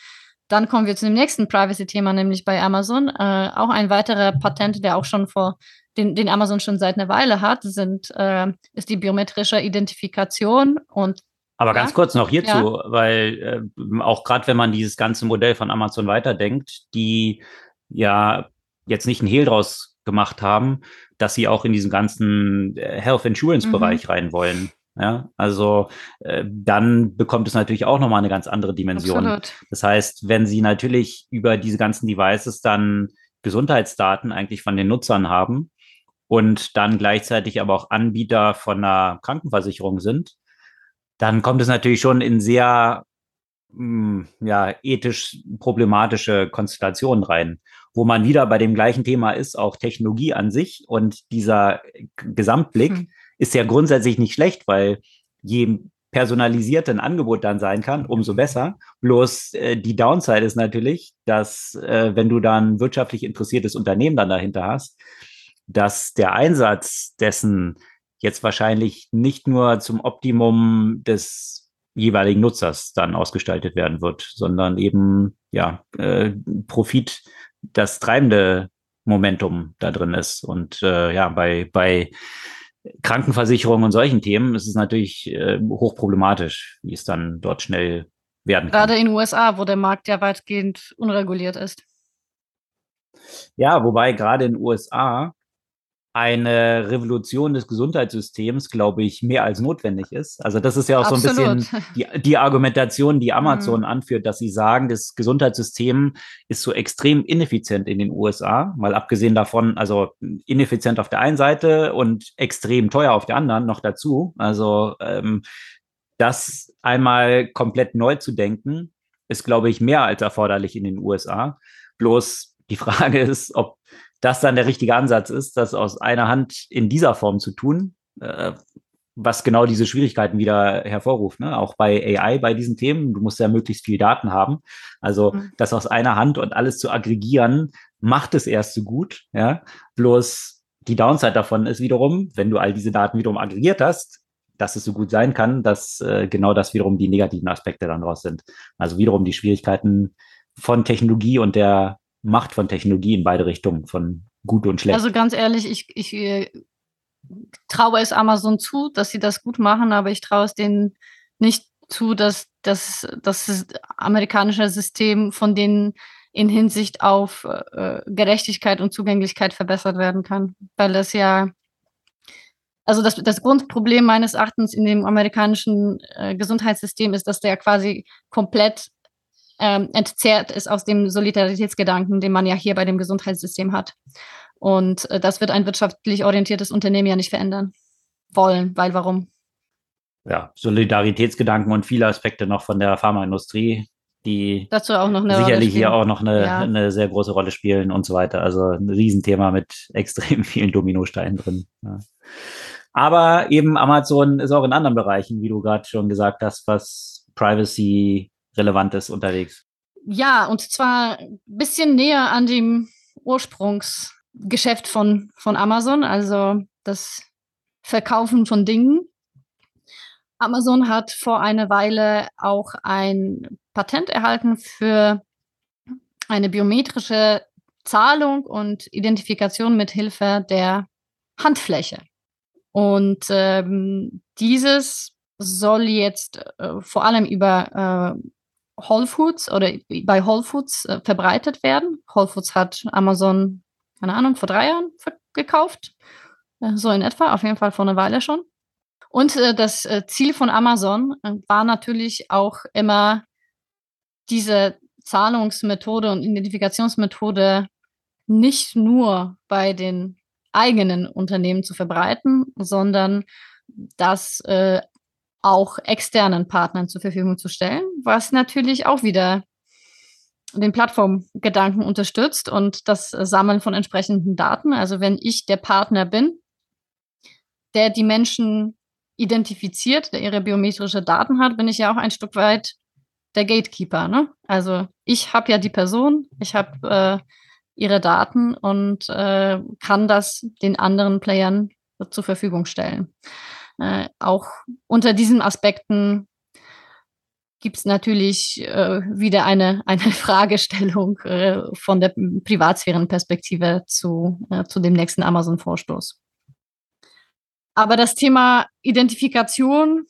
dann kommen wir zu dem nächsten Privacy-Thema, nämlich bei Amazon. Äh, auch ein weiterer Patent, der auch schon vor den, den Amazon schon seit einer Weile hat, sind, äh, ist die biometrische Identifikation und aber ganz ja? kurz noch hierzu, ja. weil äh, auch gerade wenn man dieses ganze Modell von Amazon weiterdenkt, die ja jetzt nicht einen Hehl draus gemacht haben, dass sie auch in diesen ganzen äh, Health Insurance Bereich mhm. rein wollen. Ja, also äh, dann bekommt es natürlich auch nochmal eine ganz andere Dimension. Absolut. Das heißt, wenn Sie natürlich über diese ganzen Devices dann Gesundheitsdaten eigentlich von den Nutzern haben und dann gleichzeitig aber auch Anbieter von einer Krankenversicherung sind, dann kommt es natürlich schon in sehr mh, hm, ja, ethisch problematische Konstellationen rein wo man wieder bei dem gleichen Thema ist, auch Technologie an sich. Und dieser Gesamtblick hm. ist ja grundsätzlich nicht schlecht, weil je personalisiert ein Angebot dann sein kann, umso besser. Bloß äh, die Downside ist natürlich, dass äh, wenn du dann wirtschaftlich interessiertes Unternehmen dann dahinter hast, dass der Einsatz dessen jetzt wahrscheinlich nicht nur zum Optimum des jeweiligen Nutzers dann ausgestaltet werden wird, sondern eben ja äh, Profit das treibende Momentum da drin ist. Und äh, ja, bei, bei Krankenversicherungen und solchen Themen ist es natürlich äh, hochproblematisch, wie es dann dort schnell werden kann. Gerade in den USA, wo der Markt ja weitgehend unreguliert ist. Ja, wobei gerade in den USA eine Revolution des Gesundheitssystems, glaube ich, mehr als notwendig ist. Also das ist ja auch Absolut. so ein bisschen die, die Argumentation, die Amazon mhm. anführt, dass sie sagen, das Gesundheitssystem ist so extrem ineffizient in den USA, mal abgesehen davon, also ineffizient auf der einen Seite und extrem teuer auf der anderen noch dazu. Also ähm, das einmal komplett neu zu denken, ist, glaube ich, mehr als erforderlich in den USA. Bloß die Frage ist, ob das dann der richtige Ansatz ist, das aus einer Hand in dieser Form zu tun, äh, was genau diese Schwierigkeiten wieder hervorruft. Ne? Auch bei AI, bei diesen Themen, du musst ja möglichst viel Daten haben. Also mhm. das aus einer Hand und alles zu aggregieren, macht es erst so gut. Ja? Bloß die Downside davon ist wiederum, wenn du all diese Daten wiederum aggregiert hast, dass es so gut sein kann, dass äh, genau das wiederum die negativen Aspekte dann raus sind. Also wiederum die Schwierigkeiten von Technologie und der Macht von Technologie in beide Richtungen, von gut und schlecht. Also ganz ehrlich, ich, ich äh, traue es Amazon zu, dass sie das gut machen, aber ich traue es denen nicht zu, dass, dass, dass das amerikanische System von denen in Hinsicht auf äh, Gerechtigkeit und Zugänglichkeit verbessert werden kann. Weil das ja, also das, das Grundproblem meines Erachtens in dem amerikanischen äh, Gesundheitssystem ist, dass der quasi komplett ähm, entzerrt ist aus dem Solidaritätsgedanken, den man ja hier bei dem Gesundheitssystem hat. Und äh, das wird ein wirtschaftlich orientiertes Unternehmen ja nicht verändern wollen, weil warum? Ja, Solidaritätsgedanken und viele Aspekte noch von der Pharmaindustrie, die Dazu auch noch sicherlich hier auch noch eine, ja. eine sehr große Rolle spielen und so weiter. Also ein Riesenthema mit extrem vielen Dominosteinen drin. Ja. Aber eben Amazon ist auch in anderen Bereichen, wie du gerade schon gesagt hast, was Privacy Relevantes unterwegs. Ja, und zwar ein bisschen näher an dem Ursprungsgeschäft von, von Amazon, also das Verkaufen von Dingen. Amazon hat vor einer Weile auch ein Patent erhalten für eine biometrische Zahlung und Identifikation mit Hilfe der Handfläche. Und ähm, dieses soll jetzt äh, vor allem über äh, Whole Foods oder bei Whole Foods äh, verbreitet werden. Whole Foods hat Amazon, keine Ahnung, vor drei Jahren gekauft. Äh, so in etwa, auf jeden Fall vor einer Weile schon. Und äh, das äh, Ziel von Amazon äh, war natürlich auch immer, diese Zahlungsmethode und Identifikationsmethode nicht nur bei den eigenen Unternehmen zu verbreiten, sondern das äh, auch externen Partnern zur Verfügung zu stellen, was natürlich auch wieder den Plattformgedanken unterstützt und das Sammeln von entsprechenden Daten. Also wenn ich der Partner bin, der die Menschen identifiziert, der ihre biometrische Daten hat, bin ich ja auch ein Stück weit der Gatekeeper. Ne? Also ich habe ja die Person, ich habe äh, ihre Daten und äh, kann das den anderen Playern zur Verfügung stellen. Äh, auch unter diesen Aspekten gibt es natürlich äh, wieder eine, eine Fragestellung äh, von der Privatsphärenperspektive zu, äh, zu dem nächsten Amazon-Vorstoß. Aber das Thema Identifikation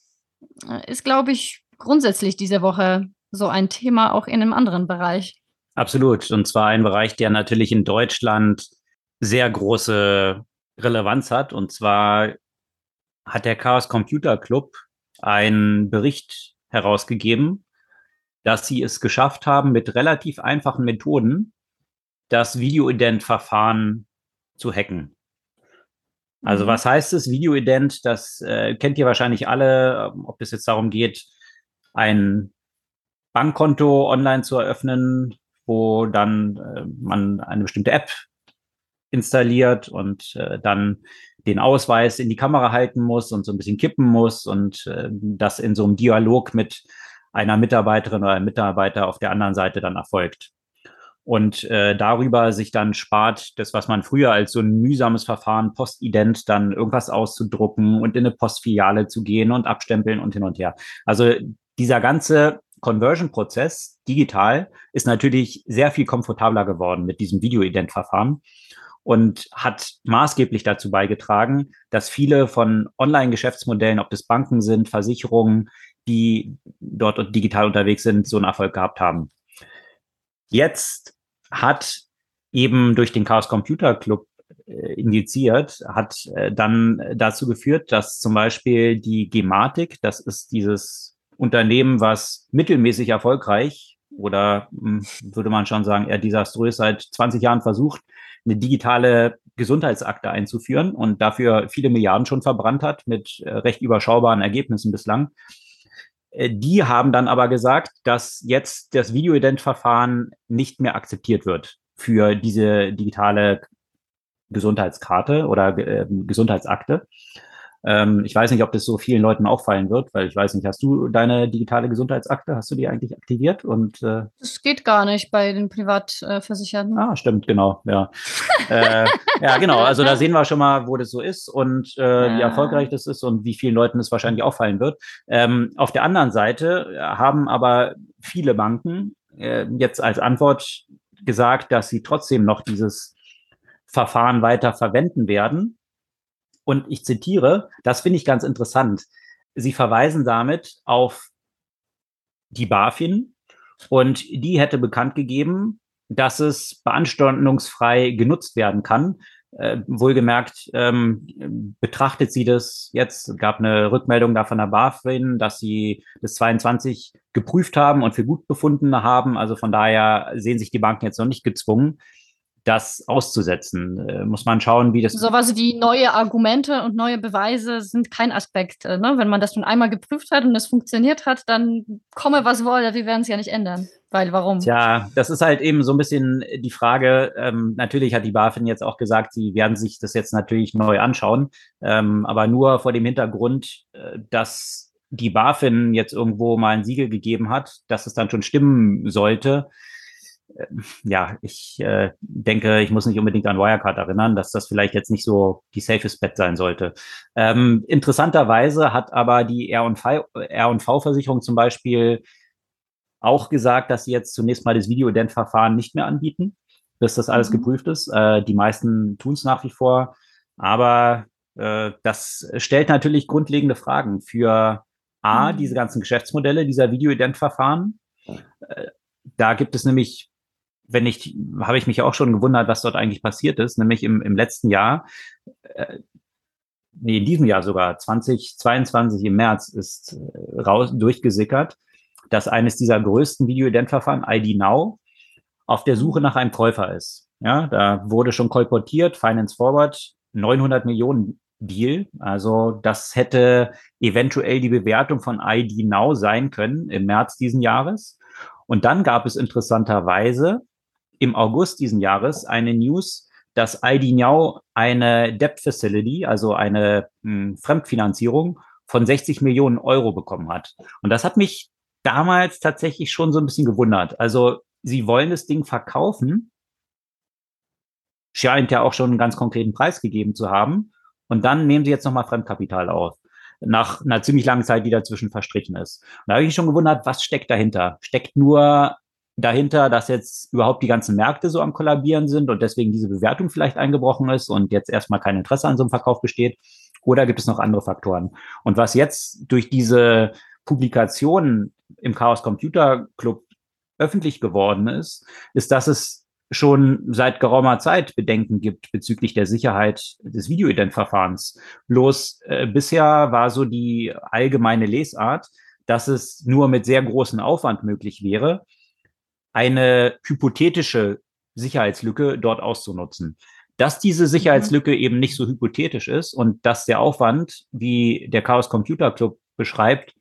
äh, ist, glaube ich, grundsätzlich diese Woche so ein Thema auch in einem anderen Bereich. Absolut. Und zwar ein Bereich, der natürlich in Deutschland sehr große Relevanz hat. Und zwar hat der Chaos Computer Club einen Bericht herausgegeben, dass sie es geschafft haben, mit relativ einfachen Methoden das Videoident-Verfahren zu hacken. Also mhm. was heißt es, Videoident? Das äh, kennt ihr wahrscheinlich alle, ähm, ob es jetzt darum geht, ein Bankkonto online zu eröffnen, wo dann äh, man eine bestimmte App installiert und äh, dann den Ausweis in die Kamera halten muss und so ein bisschen kippen muss und äh, das in so einem Dialog mit einer Mitarbeiterin oder einem Mitarbeiter auf der anderen Seite dann erfolgt. Und äh, darüber sich dann spart, das, was man früher als so ein mühsames Verfahren, postident, dann irgendwas auszudrucken und in eine Postfiliale zu gehen und abstempeln und hin und her. Also dieser ganze Conversion-Prozess digital ist natürlich sehr viel komfortabler geworden mit diesem Video-Ident-Verfahren und hat maßgeblich dazu beigetragen, dass viele von Online-Geschäftsmodellen, ob das Banken sind, Versicherungen, die dort digital unterwegs sind, so einen Erfolg gehabt haben. Jetzt hat eben durch den Chaos Computer Club äh, indiziert, hat äh, dann dazu geführt, dass zum Beispiel die Gematik, das ist dieses Unternehmen, was mittelmäßig erfolgreich oder hm, würde man schon sagen, eher desaströs seit 20 Jahren versucht, eine digitale Gesundheitsakte einzuführen und dafür viele Milliarden schon verbrannt hat mit äh, recht überschaubaren Ergebnissen bislang. Äh, die haben dann aber gesagt, dass jetzt das Videoident-Verfahren nicht mehr akzeptiert wird für diese digitale Gesundheitskarte oder äh, Gesundheitsakte. Ähm, ich weiß nicht, ob das so vielen Leuten auffallen wird, weil ich weiß nicht, hast du deine digitale Gesundheitsakte, hast du die eigentlich aktiviert? Und äh, das geht gar nicht bei den Privatversicherten. ah, stimmt, genau, ja. äh, ja, genau. Also da sehen wir schon mal, wo das so ist und äh, ja. wie erfolgreich das ist und wie vielen Leuten es wahrscheinlich auffallen wird. Ähm, auf der anderen Seite haben aber viele Banken äh, jetzt als Antwort gesagt, dass sie trotzdem noch dieses Verfahren weiter verwenden werden und ich zitiere, das finde ich ganz interessant. Sie verweisen damit auf die BaFin und die hätte bekannt gegeben, dass es beanstandungsfrei genutzt werden kann. Äh, wohlgemerkt ähm, betrachtet sie das jetzt, gab eine Rückmeldung da von der BaFin, dass sie das 22 geprüft haben und für gut befunden haben. Also von daher sehen sich die Banken jetzt noch nicht gezwungen, das auszusetzen. Äh, muss man schauen, wie das. So was wie neue Argumente und neue Beweise sind kein Aspekt. Äh, ne? Wenn man das schon einmal geprüft hat und es funktioniert hat, dann komme was wolle, wir werden es ja nicht ändern. Weil warum? Tja, das ist halt eben so ein bisschen die Frage. Ähm, natürlich hat die BaFin jetzt auch gesagt, sie werden sich das jetzt natürlich neu anschauen, ähm, aber nur vor dem Hintergrund, äh, dass die BaFin jetzt irgendwo mal ein Siegel gegeben hat, dass es dann schon stimmen sollte ja, ich äh, denke, ich muss nicht unbedingt an Wirecard erinnern, dass das vielleicht jetzt nicht so die safest Bet sein sollte. Ähm, interessanterweise hat aber die R&V-Versicherung zum Beispiel auch gesagt, dass sie jetzt zunächst mal das Video-Ident-Verfahren nicht mehr anbieten, bis das alles mhm. geprüft ist. Äh, die meisten tun es nach wie vor, aber äh, das stellt natürlich grundlegende Fragen für A, mhm. diese ganzen Geschäftsmodelle dieser Video-Ident-Verfahren. Äh, da gibt es nämlich wenn ich, habe ich mich auch schon gewundert, was dort eigentlich passiert ist, nämlich im, im letzten Jahr, äh, nee, in diesem Jahr sogar, 2022 im März ist äh, raus, durchgesickert, dass eines dieser größten Video-Ident-Verfahren, ID Now, auf der Suche nach einem Käufer ist. Ja, da wurde schon kolportiert, Finance Forward, 900 Millionen Deal. Also das hätte eventuell die Bewertung von ID Now sein können im März diesen Jahres. Und dann gab es interessanterweise im August diesen Jahres eine News, dass ID Now eine Debt Facility, also eine mh, hm, Fremdfinanzierung von 60 Millionen Euro bekommen hat. Und das hat mich damals tatsächlich schon so ein bisschen gewundert. Also sie wollen das Ding verkaufen, scheint ja auch schon einen ganz konkreten Preis gegeben zu haben. Und dann nehmen sie jetzt nochmal Fremdkapital auf, nach einer ziemlich langen Zeit, die dazwischen verstrichen ist. Und da habe ich mich schon gewundert, was steckt dahinter? Steckt nur dahinter, dass jetzt überhaupt die ganzen Märkte so am Kollabieren sind und deswegen diese Bewertung vielleicht eingebrochen ist und jetzt erstmal kein Interesse an so einem Verkauf besteht? Oder gibt es noch andere Faktoren? Und was jetzt durch diese Publikationen im Chaos Computer Club öffentlich geworden ist, ist, dass es schon seit geraumer Zeit Bedenken gibt bezüglich der Sicherheit des Videoident-Verfahrens. Bloß äh, bisher war so die allgemeine Lesart, dass es nur mit sehr großem Aufwand möglich wäre, eine hypothetische Sicherheitslücke dort auszunutzen. Dass diese Sicherheitslücke eben nicht so hypothetisch ist und dass der Aufwand, wie der Chaos Computer Club beschreibt,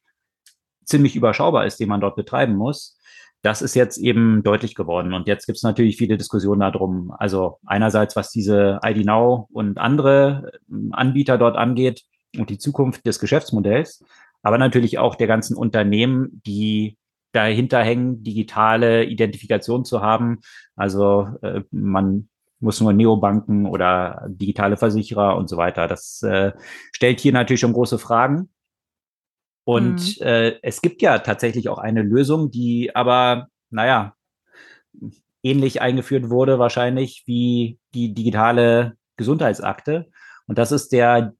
ziemlich überschaubar ist, den man dort betreiben muss, das ist jetzt eben deutlich geworden. Und jetzt gibt es natürlich viele Diskussionen darum. Also einerseits, was diese ID Now und andere ähm, Anbieter dort angeht und die Zukunft des Geschäftsmodells, aber natürlich auch der ganzen Unternehmen, die dahinter hängen, digitale Identifikation zu haben. Also äh, man muss nur Neobanken oder digitale Versicherer und so weiter. Das äh, stellt hier natürlich schon große Fragen. Und mhm. äh, es gibt ja tatsächlich auch eine Lösung, die aber, naja, ähnlich eingeführt wurde wahrscheinlich wie die digitale Gesundheitsakte. Und das ist der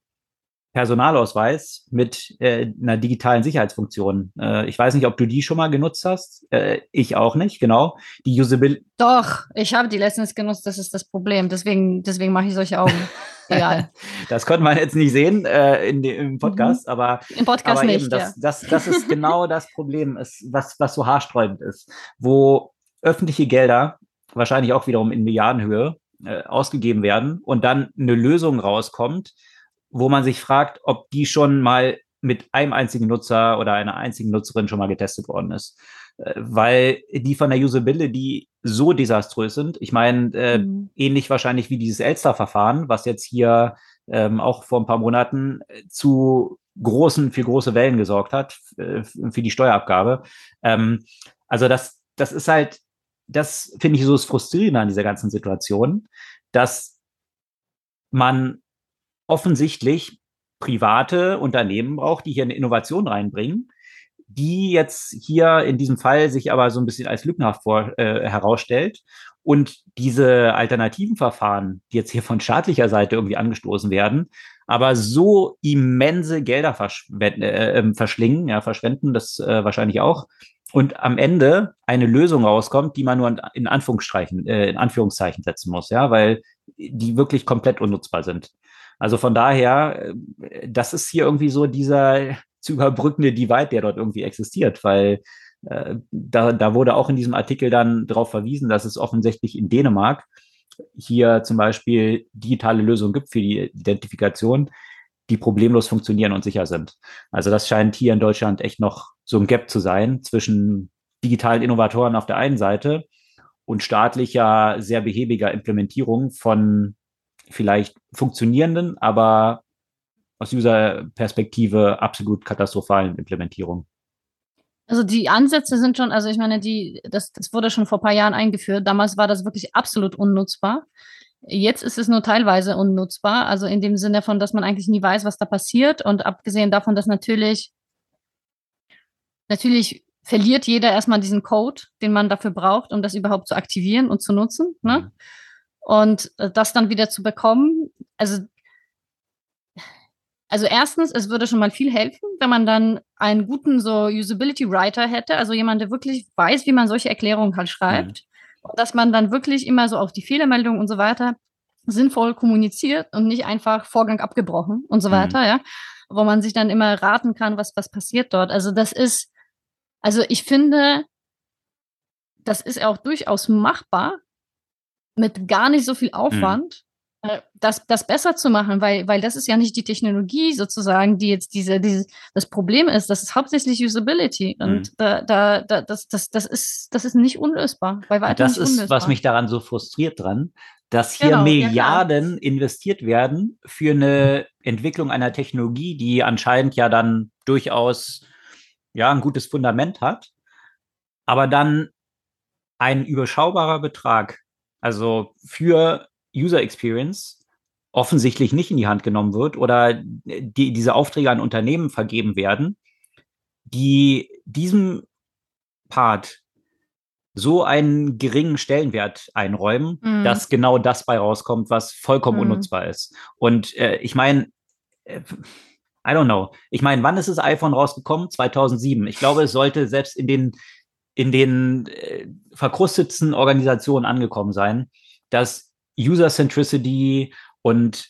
Personalausweis mit äh, einer digitalen Sicherheitsfunktion. Äh, ich weiß nicht, ob du die schon mal genutzt hast. Äh, ich auch nicht, genau. Die Usability. Doch, ich habe die letztens genutzt, das ist das Problem. Deswegen, deswegen mache ich solche Augen. Egal. das konnte man jetzt nicht sehen äh, in de, im Podcast, mhm. aber, Im Podcast aber nicht, eben, das, ja. das, das ist genau das Problem, ist, was, was so haarsträubend ist, wo öffentliche Gelder wahrscheinlich auch wiederum in Milliardenhöhe äh, ausgegeben werden und dann eine Lösung rauskommt, wo man sich fragt, ob die schon mal mit einem einzigen Nutzer oder einer einzigen Nutzerin schon mal getestet worden ist. Äh, weil die von der Usability so desaströs sind. Ich meine, äh, mhm. ähnlich wahrscheinlich wie dieses Elster-Verfahren, was jetzt hier ähm, auch vor ein paar Monaten äh, zu großen, für große Wellen gesorgt hat, äh, für die Steuerabgabe. Ähm, also das, das ist halt, das finde ich so das Frustrierende an dieser ganzen Situation, dass man offensichtlich private Unternehmen braucht, die hier eine Innovation reinbringen, die jetzt hier in diesem Fall sich aber so ein bisschen als lückenhaft vor, äh, herausstellt. Und diese alternativen Verfahren, die jetzt hier von staatlicher Seite irgendwie angestoßen werden, aber so immense Gelder äh, ähm, verschlingen, ja, verschwenden, das äh, wahrscheinlich auch, und am Ende eine Lösung rauskommt, die man nur in Anführungszeichen, äh, in Anführungszeichen setzen muss, ja, weil die wirklich komplett unnutzbar sind. Also von daher, äh, das ist hier irgendwie so dieser zu überbrückende Divide, der dort irgendwie existiert, weil äh, da, da wurde auch in diesem Artikel dann darauf verwiesen, dass es offensichtlich in Dänemark hier zum Beispiel digitale Lösungen gibt für die Identifikation, die problemlos funktionieren und sicher sind. Also das scheint hier in Deutschland echt noch so ein Gap zu sein zwischen digitalen Innovatoren auf der einen Seite und staatlicher, sehr behäbiger Implementierung von vielleicht funktionierenden, aber aus User-Perspektive absolut katastrophalen Implementierung. Also die Ansätze sind schon, also ich meine, die, das, das wurde schon vor ein paar Jahren eingeführt. Damals war das wirklich absolut unnutzbar. Jetzt ist es nur teilweise unnutzbar, also in dem Sinne von, dass man eigentlich nie weiß, was da passiert. Und abgesehen davon, dass natürlich, natürlich verliert jeder erstmal diesen Code, den man dafür braucht, um das überhaupt zu aktivieren und zu nutzen. Ne? Mhm. Und äh, das dann wieder zu bekommen, also also erstens, es würde schon mal viel helfen, wenn man dann einen guten so Usability Writer hätte, also jemand, der wirklich weiß, wie man solche Erklärungen halt schreibt. Mhm. Und dass man dann wirklich immer so auf die Fehlermeldung und so weiter sinnvoll kommuniziert und nicht einfach Vorgang abgebrochen und so mhm. weiter, ja. Wo man sich dann immer raten kann, was, was passiert dort. Also das ist, also ich finde, das ist auch durchaus machbar, mit gar nicht so viel mhm. Aufwand, mhm. das, das besser zu machen, weil, weil das ist ja nicht die Technologie sozusagen, die jetzt diese, diese das Problem ist. Das ist hauptsächlich Usability. Und mhm. da, da, da, das, das, das, ist, das ist nicht unlösbar. Bei weitem das ist, unlösbar. was mich daran so frustriert dran, dass hier genau, Milliarden ja investiert werden für eine Entwicklung einer Technologie, die anscheinend ja dann durchaus ja ein gutes Fundament hat, aber dann ein überschaubarer Betrag, also für User Experience offensichtlich nicht in die Hand genommen wird oder die, diese Aufträge an Unternehmen vergeben werden, die diesem Part so einen geringen Stellenwert einräumen, mhm. dass genau das bei rauskommt, was vollkommen mhm. unnutzbar ist. Und äh, ich meine, äh, I don't know. Ich meine, wann ist das iPhone rausgekommen? 2007. Ich glaube, es sollte selbst in den in den äh, verkrustetsten Organisationen angekommen sein, dass User Centricity und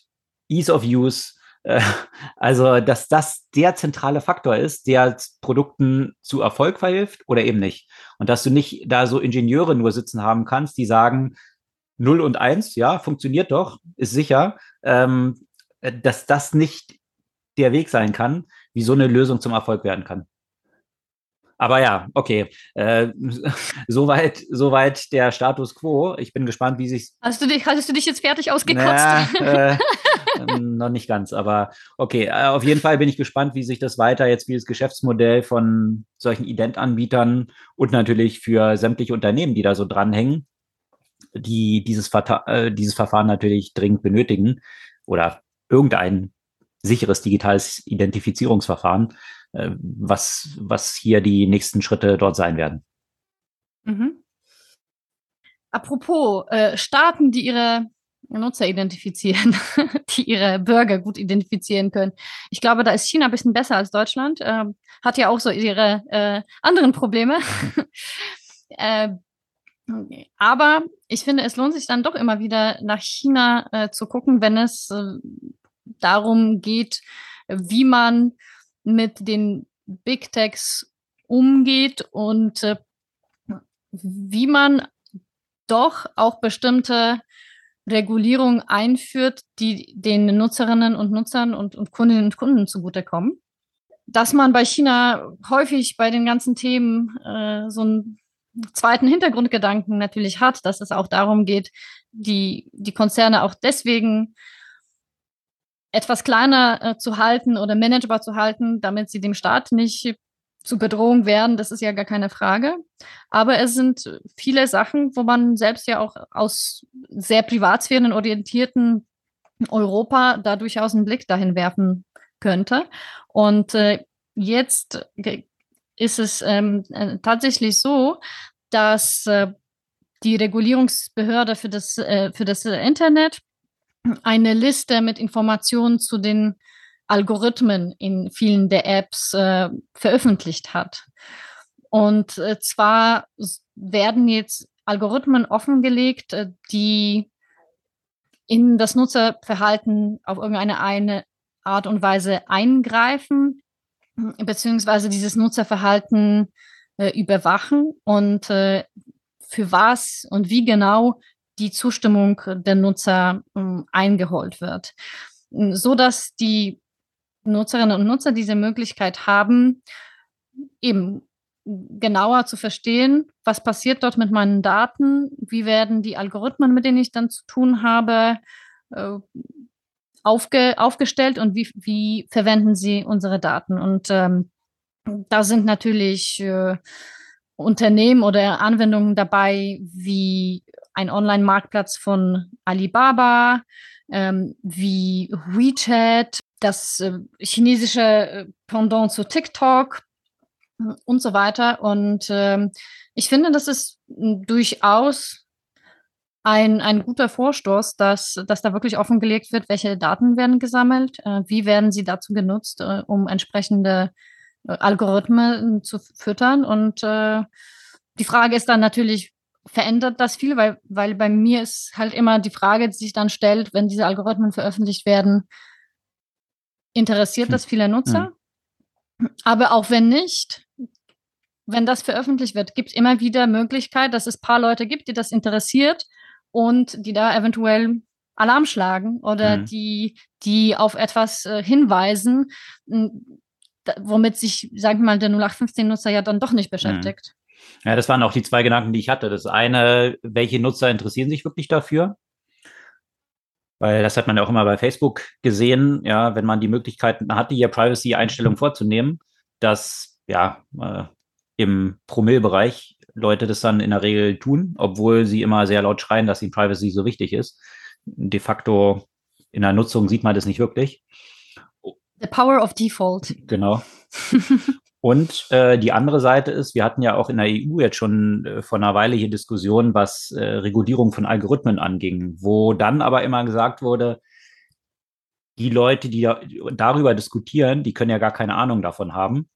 Ease of Use äh, also, dass das der zentrale Faktor ist, der Produkten zu Erfolg verhilft oder eben nicht. Und dass du nicht da so Ingenieure nur sitzen haben kannst, die sagen, 0 und 1, ja, funktioniert doch, ist sicher, ähm, dass das nicht der Weg sein kann, wie so eine Lösung zum Erfolg werden kann. Aber ja, okay. Äh, soweit, soweit der Status quo. Ich bin gespannt, wie sich. Hast du dich, hast du dich jetzt fertig ausgekotzt? Naja, äh, ähm, noch nicht ganz, aber okay. Äh, auf jeden Fall bin ich gespannt, wie sich das weiter jetzt wie das Geschäftsmodell von solchen Ident-Anbietern und natürlich für sämtliche Unternehmen, die da so dranhängen, die dieses, Verta äh, dieses Verfahren natürlich dringend benötigen oder irgendein sicheres digitales Identifizierungsverfahren, was, was hier die nächsten Schritte dort sein werden. Mhm. Apropos äh, Staaten, die ihre Nutzer identifizieren, die ihre Bürger gut identifizieren können. Ich glaube, da ist China ein bisschen besser als Deutschland. Ähm, hat ja auch so ihre äh, anderen Probleme. äh, aber ich finde, es lohnt sich dann doch immer wieder nach China äh, zu gucken, wenn es äh, darum geht, wie man mit den Big Techs umgeht und äh, wie man doch auch bestimmte Regulierung einführt, die den Nutzerinnen und Nutzern und, und Kundinnen und Kunden zugutekommen. Dass man bei China häufig bei den ganzen Themen äh, so einen zweiten Hintergrundgedanken natürlich hat, dass es auch darum geht, die, die Konzerne auch deswegen etwas kleiner äh, zu halten oder managebar zu halten, damit sie dem Staat nicht zu Bedrohung werden, das ist ja gar keine Frage. Aber es sind viele Sachen, wo man selbst ja auch aus sehr privatsphärenorientierten Europa da durchaus einen Blick dahin werfen könnte. Und äh, jetzt ist es ähm, äh, tatsächlich so, dass äh, die Regulierungsbehörde für das, äh, für das Internet eine Liste mit Informationen zu den Algorithmen in vielen der Apps äh, veröffentlicht hat. Und äh, zwar werden jetzt Algorithmen offengelegt, äh, die in das Nutzerverhalten auf irgendeine eine Art und Weise eingreifen, beziehungsweise dieses Nutzerverhalten äh, überwachen und äh, für was und wie genau die Zustimmung der Nutzer äh, eingeholt wird, so dass die Nutzerinnen und Nutzer diese Möglichkeit haben, eben genauer zu verstehen, was passiert dort mit meinen Daten, wie werden die Algorithmen, mit denen ich dann zu tun habe, äh, aufge, aufgestellt und wie, wie verwenden sie unsere Daten. Und ähm, da sind natürlich äh, Unternehmen oder Anwendungen dabei, wie ein Online-Marktplatz von Alibaba, ähm, wie WeChat, das äh, chinesische äh, Pendant zu TikTok und so weiter. Und ähm, ich finde, das ist durchaus ein, ein guter Vorstoß, dass, dass da wirklich offengelegt wird, welche Daten werden gesammelt, äh, wie werden sie dazu genutzt, äh, um entsprechende äh, Algorithmen zu füttern. Und äh, die Frage ist dann natürlich, verändert das viel, weil, weil bei mir ist halt immer die Frage, die sich dann stellt, wenn diese Algorithmen veröffentlicht werden, interessiert hm. das viele Nutzer? Hm. Aber auch wenn nicht, wenn das veröffentlicht wird, gibt es immer wieder Möglichkeit, dass es ein paar Leute gibt, die das interessiert und die da eventuell Alarm schlagen oder mhm. die, die auf etwas äh, hinweisen, womit sich, sagen wir mal, der 0815-Nutzer ja dann doch nicht beschäftigt. Ja, das waren auch die zwei Gedanken, die ich hatte. Das eine, welche Nutzer interessieren sich wirklich dafür? Weil das hat man ja auch immer bei Facebook gesehen, ja, wenn man die Möglichkeiten hatte, hier Privacy-Einstellungen vorzunehmen, dass ja äh, im Promillbereich Leute das dann in der Regel tun, obwohl sie immer sehr laut schreien, dass ihnen Privacy so wichtig ist. De facto in der Nutzung sieht man das nicht wirklich. The power of default. Genau. Und äh, die andere Seite ist, wir hatten ja auch in der EU jetzt schon äh, vor einer Weile hier Diskussionen, was äh, Regulierung von Algorithmen anging, wo dann aber immer gesagt wurde, die Leute, die darüber diskutieren, die können ja gar keine Ahnung davon haben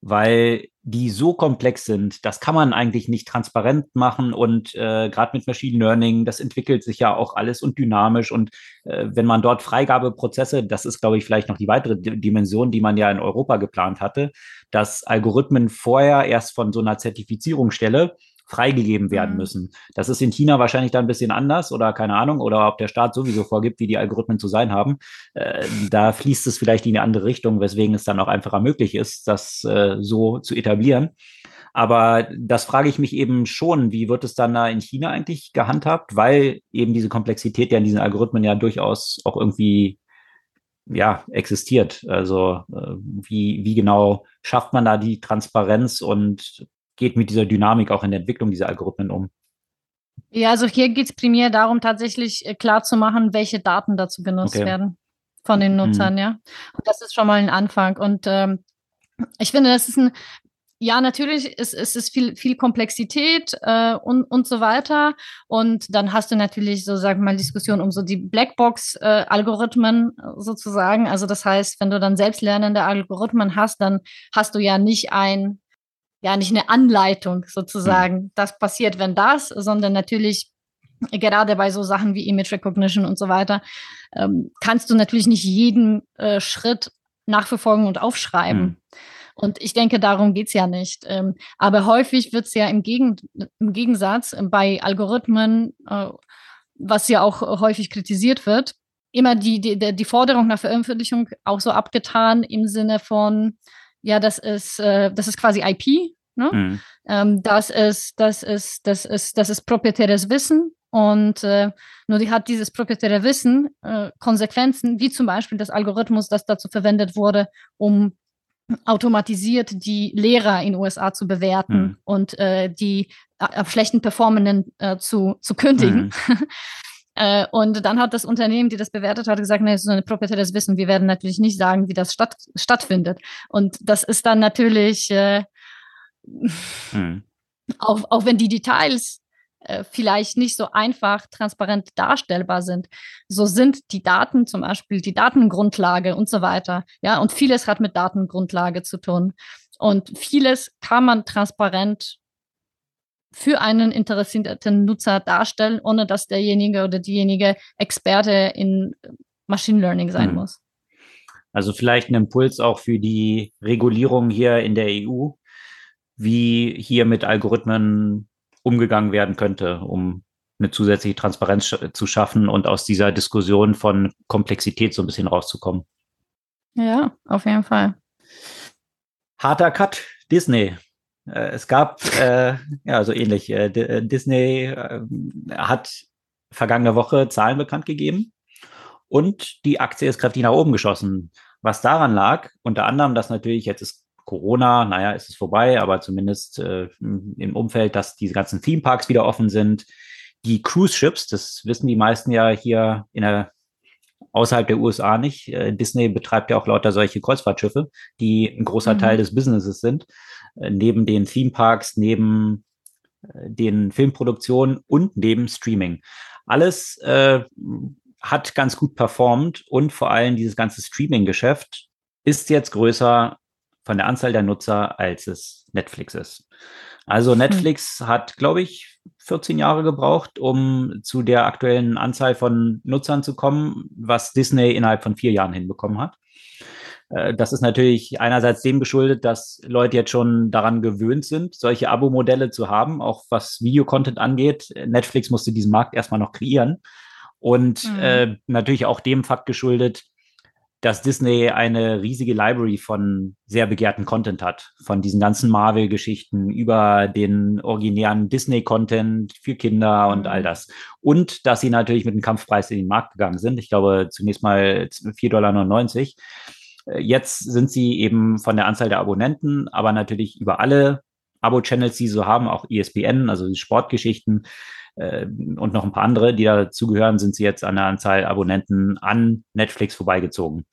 weil die so komplex sind, das kann man eigentlich nicht transparent machen und äh, gerade mit Machine Learning, das entwickelt sich ja auch alles und dynamisch und äh, wenn man dort Freigabeprozesse, das ist glaube ich vielleicht noch die weitere Dimension, die man ja in Europa geplant hatte, dass Algorithmen vorher erst von so einer Zertifizierungsstelle freigegeben werden mhm. müssen. Das ist in China wahrscheinlich dann ein bisschen anders oder keine Ahnung, oder ob der Staat sowieso vorgibt, wie die Algorithmen zu sein haben. Äh, da fließt es vielleicht in eine andere Richtung, weswegen es dann auch einfacher möglich ist, das äh, so zu etablieren. Aber das frage ich mich eben schon, wie wird es dann da in China eigentlich gehandhabt, weil eben diese Komplexität ja in diesen Algorithmen ja durchaus auch irgendwie ja, existiert. Also äh, wie, wie genau schafft man da die Transparenz und geht mit dieser Dynamik auch in der Entwicklung dieser Algorithmen um? Ja, also hier geht es primär darum, tatsächlich äh, klar zu machen, welche Daten dazu genutzt okay. werden von den Nutzern, mhm. ja. Und das ist schon mal ein Anfang. Und ähm, ich finde, das ist ein, ja, natürlich ist, ist es viel, viel Komplexität äh, und, und so weiter. Und dann hast du natürlich so, sagen wir mal, Diskussion um so die Blackbox-Algorithmen äh, sozusagen. Also das heißt, wenn du dann selbstlernende Algorithmen hast, dann hast du ja nicht ein ja nicht eine Anleitung sozusagen, mhm. das passiert, wenn das, sondern natürlich gerade bei so Sachen wie Image Recognition und so weiter, ähm, kannst du natürlich nicht jeden äh, Schritt nachverfolgen und aufschreiben. Mhm. Und ich denke, darum geht es ja nicht. Ähm, aber häufig wird es ja im, Gegen im Gegensatz bei Algorithmen, äh, was ja auch häufig kritisiert wird, immer die, die, die Forderung nach Veröffentlichung auch so abgetan im Sinne von, ja, das ist, äh, das ist quasi IP. Ne? Mhm. Ähm, das ist, das ist, das ist, das ist proprietäres Wissen. Und äh, nur die hat dieses proprietäre Wissen äh, Konsequenzen, wie zum Beispiel das Algorithmus, das dazu verwendet wurde, um automatisiert die Lehrer in den USA zu bewerten mhm. und äh, die äh, schlechten Performenden äh, zu, zu kündigen. Mhm. Äh, und dann hat das Unternehmen, die das bewertet hat, gesagt, nee, das ist ein proprietäres Wissen. Wir werden natürlich nicht sagen, wie das statt, stattfindet. Und das ist dann natürlich, äh, hm. auch, auch wenn die Details äh, vielleicht nicht so einfach transparent darstellbar sind, so sind die Daten zum Beispiel die Datengrundlage und so weiter. Ja, und vieles hat mit Datengrundlage zu tun. Und vieles kann man transparent für einen interessierten Nutzer darstellen, ohne dass derjenige oder diejenige Experte in Machine Learning sein hm. muss. Also vielleicht ein Impuls auch für die Regulierung hier in der EU, wie hier mit Algorithmen umgegangen werden könnte, um eine zusätzliche Transparenz zu schaffen und aus dieser Diskussion von Komplexität so ein bisschen rauszukommen. Ja, auf jeden Fall. Harter Cut, Disney. Äh, es gab, äh, ja, so ähnlich. Äh, äh Disney äh, hat vergangene Woche Zahlen bekannt gegeben und die Aktie ist kräftig nach oben geschossen. Was daran lag, unter anderem, dass natürlich jetzt ist Corona, naja, ist es vorbei, aber zumindest äh, im Umfeld, dass diese ganzen Themeparks wieder offen sind. Die Cruise Ships, das wissen die meisten ja hier in der außerhalb der USA nicht. Disney betreibt ja auch lauter solche Kreuzfahrtschiffe, die ein großer mhm. Teil des Businesses sind. Äh, neben den Themeparks, neben äh, den Filmproduktionen und neben Streaming. Alles äh, hat ganz gut performt und vor allem dieses ganze Streaming-Geschäft ist jetzt größer von der Anzahl der Nutzer, als es Netflix ist. Also hm. Netflix hm. hat, glaube ich, 14 Jahre gebraucht, um zu der aktuellen Anzahl von Nutzern zu kommen, was Disney innerhalb von vier Jahren hinbekommen hat. Äh, das ist natürlich einerseits dem geschuldet, dass Leute jetzt schon daran gewöhnt sind, solche Abo-Modelle zu haben, auch was Videocontent angeht. Netflix musste diesen Markt erstmal noch kreieren. Und mhm. äh, natürlich auch dem Fakt geschuldet, dass Disney eine riesige Library von sehr begehrten Content hat. Von diesen ganzen Marvel-Geschichten über den originären Disney-Content für Kinder und all mhm. das. Und dass sie natürlich mit dem Kampfpreis in den Markt gegangen sind. Ich glaube, zunächst mal 4,99 Dollar. Jetzt sind sie eben von der Anzahl der Abonnenten, aber natürlich über alle Abo-Channels, die sie so haben, auch ESPN, also Sportgeschichten, äh, und noch ein paar andere, die dazugehören, sind sie jetzt an der Anzahl Abonnenten an Netflix vorbeigezogen.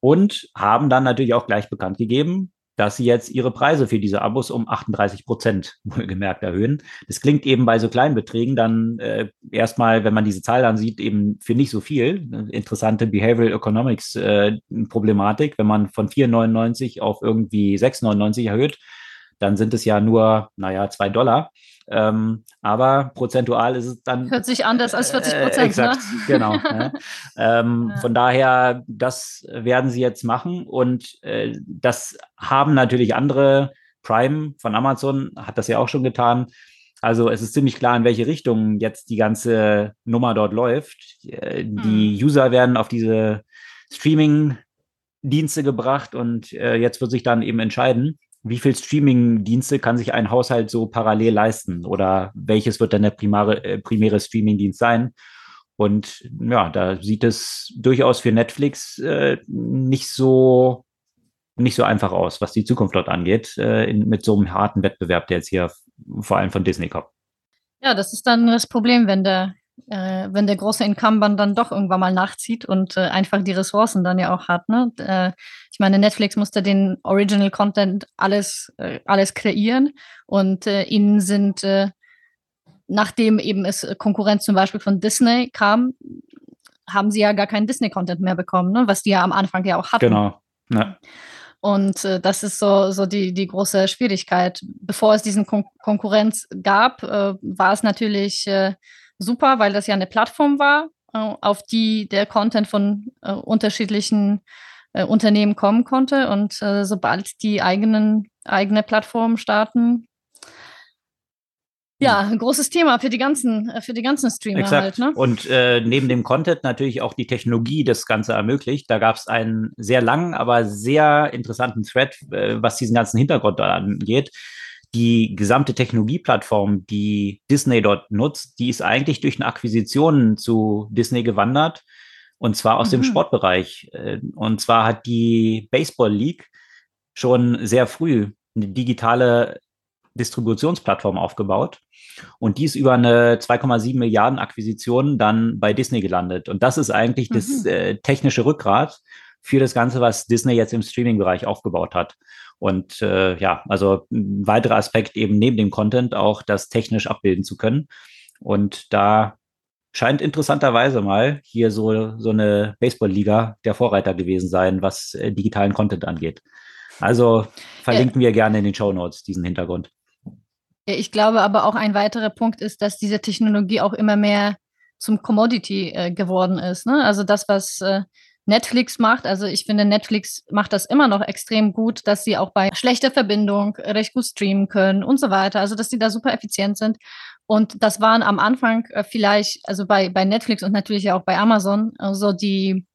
Und haben dann natürlich auch gleich bekannt gegeben, dass sie jetzt ihre Preise für diese Abos um 38 Prozent wohlgemerkt erhöhen. Das klingt eben bei so kleinen Beträgen dann äh, erstmal, wenn man diese Zahl dann sieht, eben für nicht so viel. Interessante Behavioral Economics äh, Problematik, wenn man von 4,99 auf irgendwie 6,99 erhöht, dann sind es ja nur, naja, zwei Dollar. Ähm, aber prozentual ist es dann. Hört sich anders als 40 Prozent. Äh, exakt, ne? genau. ja. Ähm, ja. Von daher, das werden sie jetzt machen und äh, das haben natürlich andere. Prime von Amazon hat das ja auch schon getan. Also es ist ziemlich klar, in welche Richtung jetzt die ganze Nummer dort läuft. Äh, die hm. User werden auf diese Streaming-Dienste gebracht und äh, jetzt wird sich dann eben entscheiden, wie viel Streaming-Dienste kann sich ein Haushalt so parallel leisten oder welches wird dann der primare, äh, primäre Streaming-Dienst sein? Und ja, da sieht es durchaus für Netflix äh, nicht so nicht so einfach aus, was die Zukunft dort angeht, äh, in, mit so einem harten Wettbewerb, der jetzt hier vor allem von Disney kommt. Ja, das ist dann das Problem, wenn der äh, wenn der große Incumbent dann doch irgendwann mal nachzieht und äh, einfach die Ressourcen dann ja auch hat. Ne? Äh, ich meine, Netflix musste den Original Content alles, äh, alles kreieren und äh, ihnen sind, äh, nachdem eben es Konkurrenz zum Beispiel von Disney kam, haben sie ja gar keinen Disney-Content mehr bekommen, ne? was die ja am Anfang ja auch hatten. Genau. Ja. Und äh, das ist so, so die, die große Schwierigkeit. Bevor es diesen Kon Konkurrenz gab, äh, war es natürlich äh, super, weil das ja eine Plattform war, äh, auf die der Content von äh, unterschiedlichen äh, Unternehmen kommen konnte. Und äh, sobald die eigenen, eigene Plattformen starten, ja, ein großes Thema für die ganzen, äh, für die ganzen Streamer Exakt. halt. Ne? Und äh, neben dem Content natürlich auch die Technologie das Ganze ermöglicht. Da gab es einen sehr langen, aber sehr interessanten Thread, äh, was diesen ganzen Hintergrund angeht die gesamte Technologieplattform, die Disney dort nutzt, die ist eigentlich durch eine Akquisition zu Disney gewandert. Und zwar aus mhm. dem Sportbereich. Äh, und zwar hat die Baseball League schon sehr früh eine digitale Distributionsplattform aufgebaut. Und die ist über eine 2,7 Milliarden Akquisition dann bei Disney gelandet. Und das ist eigentlich mhm. das äh, technische Rückgrat für das Ganze, was Disney jetzt im Streaming-Bereich aufgebaut hat. Und äh, ja, also ein weiterer Aspekt eben neben dem Content auch das technisch abbilden zu können. Und da scheint interessanterweise mal hier so, so eine Baseball-Liga der Vorreiter gewesen sein, was äh, digitalen Content angeht. Also verlinken ja. wir gerne in den Show Notes diesen Hintergrund. Ich glaube aber auch ein weiterer Punkt ist, dass diese Technologie auch immer mehr zum Commodity äh, geworden ist. Ne? Also das, was äh, Netflix macht. Also ich finde, Netflix macht das immer noch extrem gut, dass sie auch bei schlechter Verbindung recht gut streamen können und so weiter. Also dass sie da super effizient sind. Und das waren am Anfang äh, vielleicht, also bei, bei Netflix und natürlich auch bei Amazon, so also die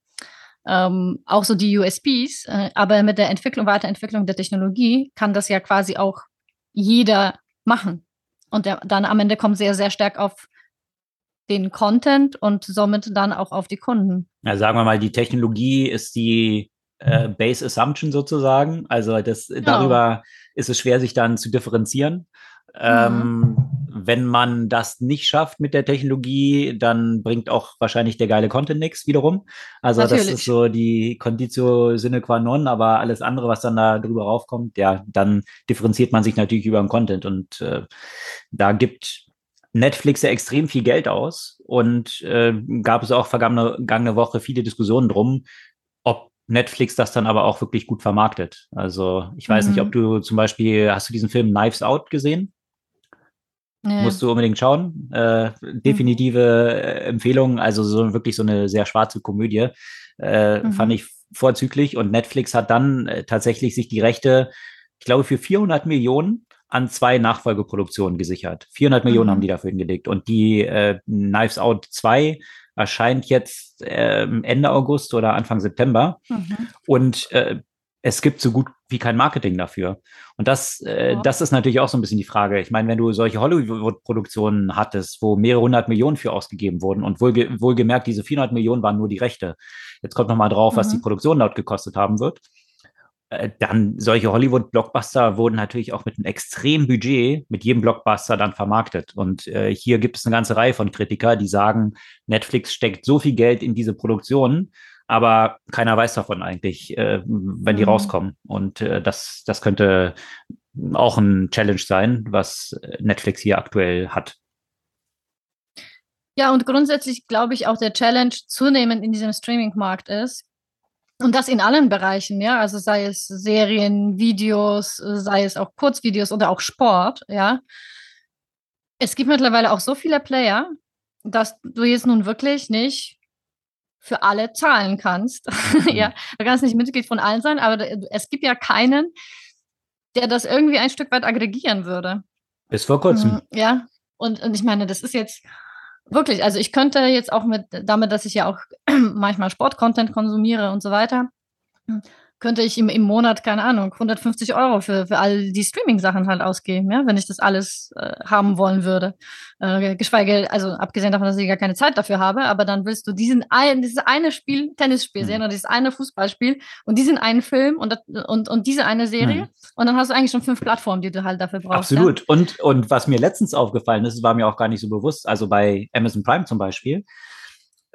ähm, auch so die USPs, äh, aber mit der Entwicklung, Weiterentwicklung der Technologie kann das ja quasi auch jeder machen. Und der, dann am Ende kommt sehr, sehr stark auf den Content und somit dann auch auf die Kunden. Ja, sagen wir mal, die Technologie ist die äh, Base Assumption sozusagen. Also das, genau. darüber ist es schwer, sich dann zu differenzieren. Ähm, mhm. Wenn man das nicht schafft mit der Technologie, dann bringt auch wahrscheinlich der geile Content nichts wiederum. Also Natürlich. das ist so die Conditio sine qua non, aber alles andere, was dann da drüber raufkommt, ja, dann differenziert man sich natürlich über den Content. Und äh, da gibt Netflix ja extrem viel Geld aus und äh, gab es auch vergangene, vergangene Woche viele Diskussionen drum, ob Netflix das dann aber auch wirklich gut vermarktet. Also ich weiß mhm. nicht, ob du zum Beispiel, hast du diesen Film Knives Out gesehen? Nee. Musst du unbedingt schauen. Äh, definitive mhm. Empfehlung, also so wirklich so eine sehr schwarze Komödie. Äh, mhm. Fand ich vorzüglich. Und Netflix hat dann äh, tatsächlich sich die Rechte, ich glaube, für 400 Millionen an zwei Nachfolgeproduktionen gesichert. 400 mhm. Millionen haben die dafür hingelegt. Und die äh, Knives Out 2 erscheint jetzt äh, Ende August oder Anfang September. Mhm. Und äh, es gibt so gut wie kein Marketing dafür. Und das, äh, ja. das ist natürlich auch so ein bisschen die Frage. Ich meine, wenn du solche Hollywood-Produktionen hattest, wo mehrere hundert Millionen für ausgegeben wurden und wohlge wohlgemerkt, diese 400 Millionen waren nur die Rechte. Jetzt kommt noch mal drauf, mhm. was die mhm. Produktion dort gekostet haben wird. Äh, dann solche Hollywood-Blockbuster wurden natürlich auch mit einem extremen Budget mit jedem Blockbuster dann vermarktet. Und äh, hier gibt es eine ganze Reihe von Kritiker, die sagen, Netflix steckt so viel Geld in diese Produktionen, aber keiner weiß davon eigentlich, äh, wenn die mhm. rauskommen. Und äh, das, das könnte auch ein Challenge sein, was Netflix hier aktuell hat. Ja, und grundsätzlich glaube ich auch der Challenge zunehmend in diesem Streaming-Markt ist, und das in allen Bereichen, ja, also sei es Serien, Videos, sei es auch Kurzvideos oder auch Sport, ja. Es gibt mittlerweile auch so viele Player, dass du jetzt nun wirklich nicht für alle zahlen kannst. ja, du kannst nicht Mitglied von allen sein, aber es gibt ja keinen, der das irgendwie ein Stück weit aggregieren würde. Bis vor kurzem. Mhm, ja, und, und ich meine, das ist jetzt wirklich, also ich könnte jetzt auch mit, damit, dass ich ja auch manchmal Sportcontent konsumiere und so weiter, könnte ich im, im Monat, keine Ahnung, 150 Euro für, für all die Streaming-Sachen halt ausgeben, ja, wenn ich das alles äh, haben wollen würde. Äh, geschweige, also abgesehen davon, dass ich gar keine Zeit dafür habe, aber dann willst du diesen ein, dieses eine Spiel, Tennisspiel mhm. sehen oder dieses eine Fußballspiel und diesen einen Film und, und, und diese eine Serie mhm. und dann hast du eigentlich schon fünf Plattformen, die du halt dafür brauchst. Absolut. Ja? Und, und was mir letztens aufgefallen ist, war mir auch gar nicht so bewusst, also bei Amazon Prime zum Beispiel,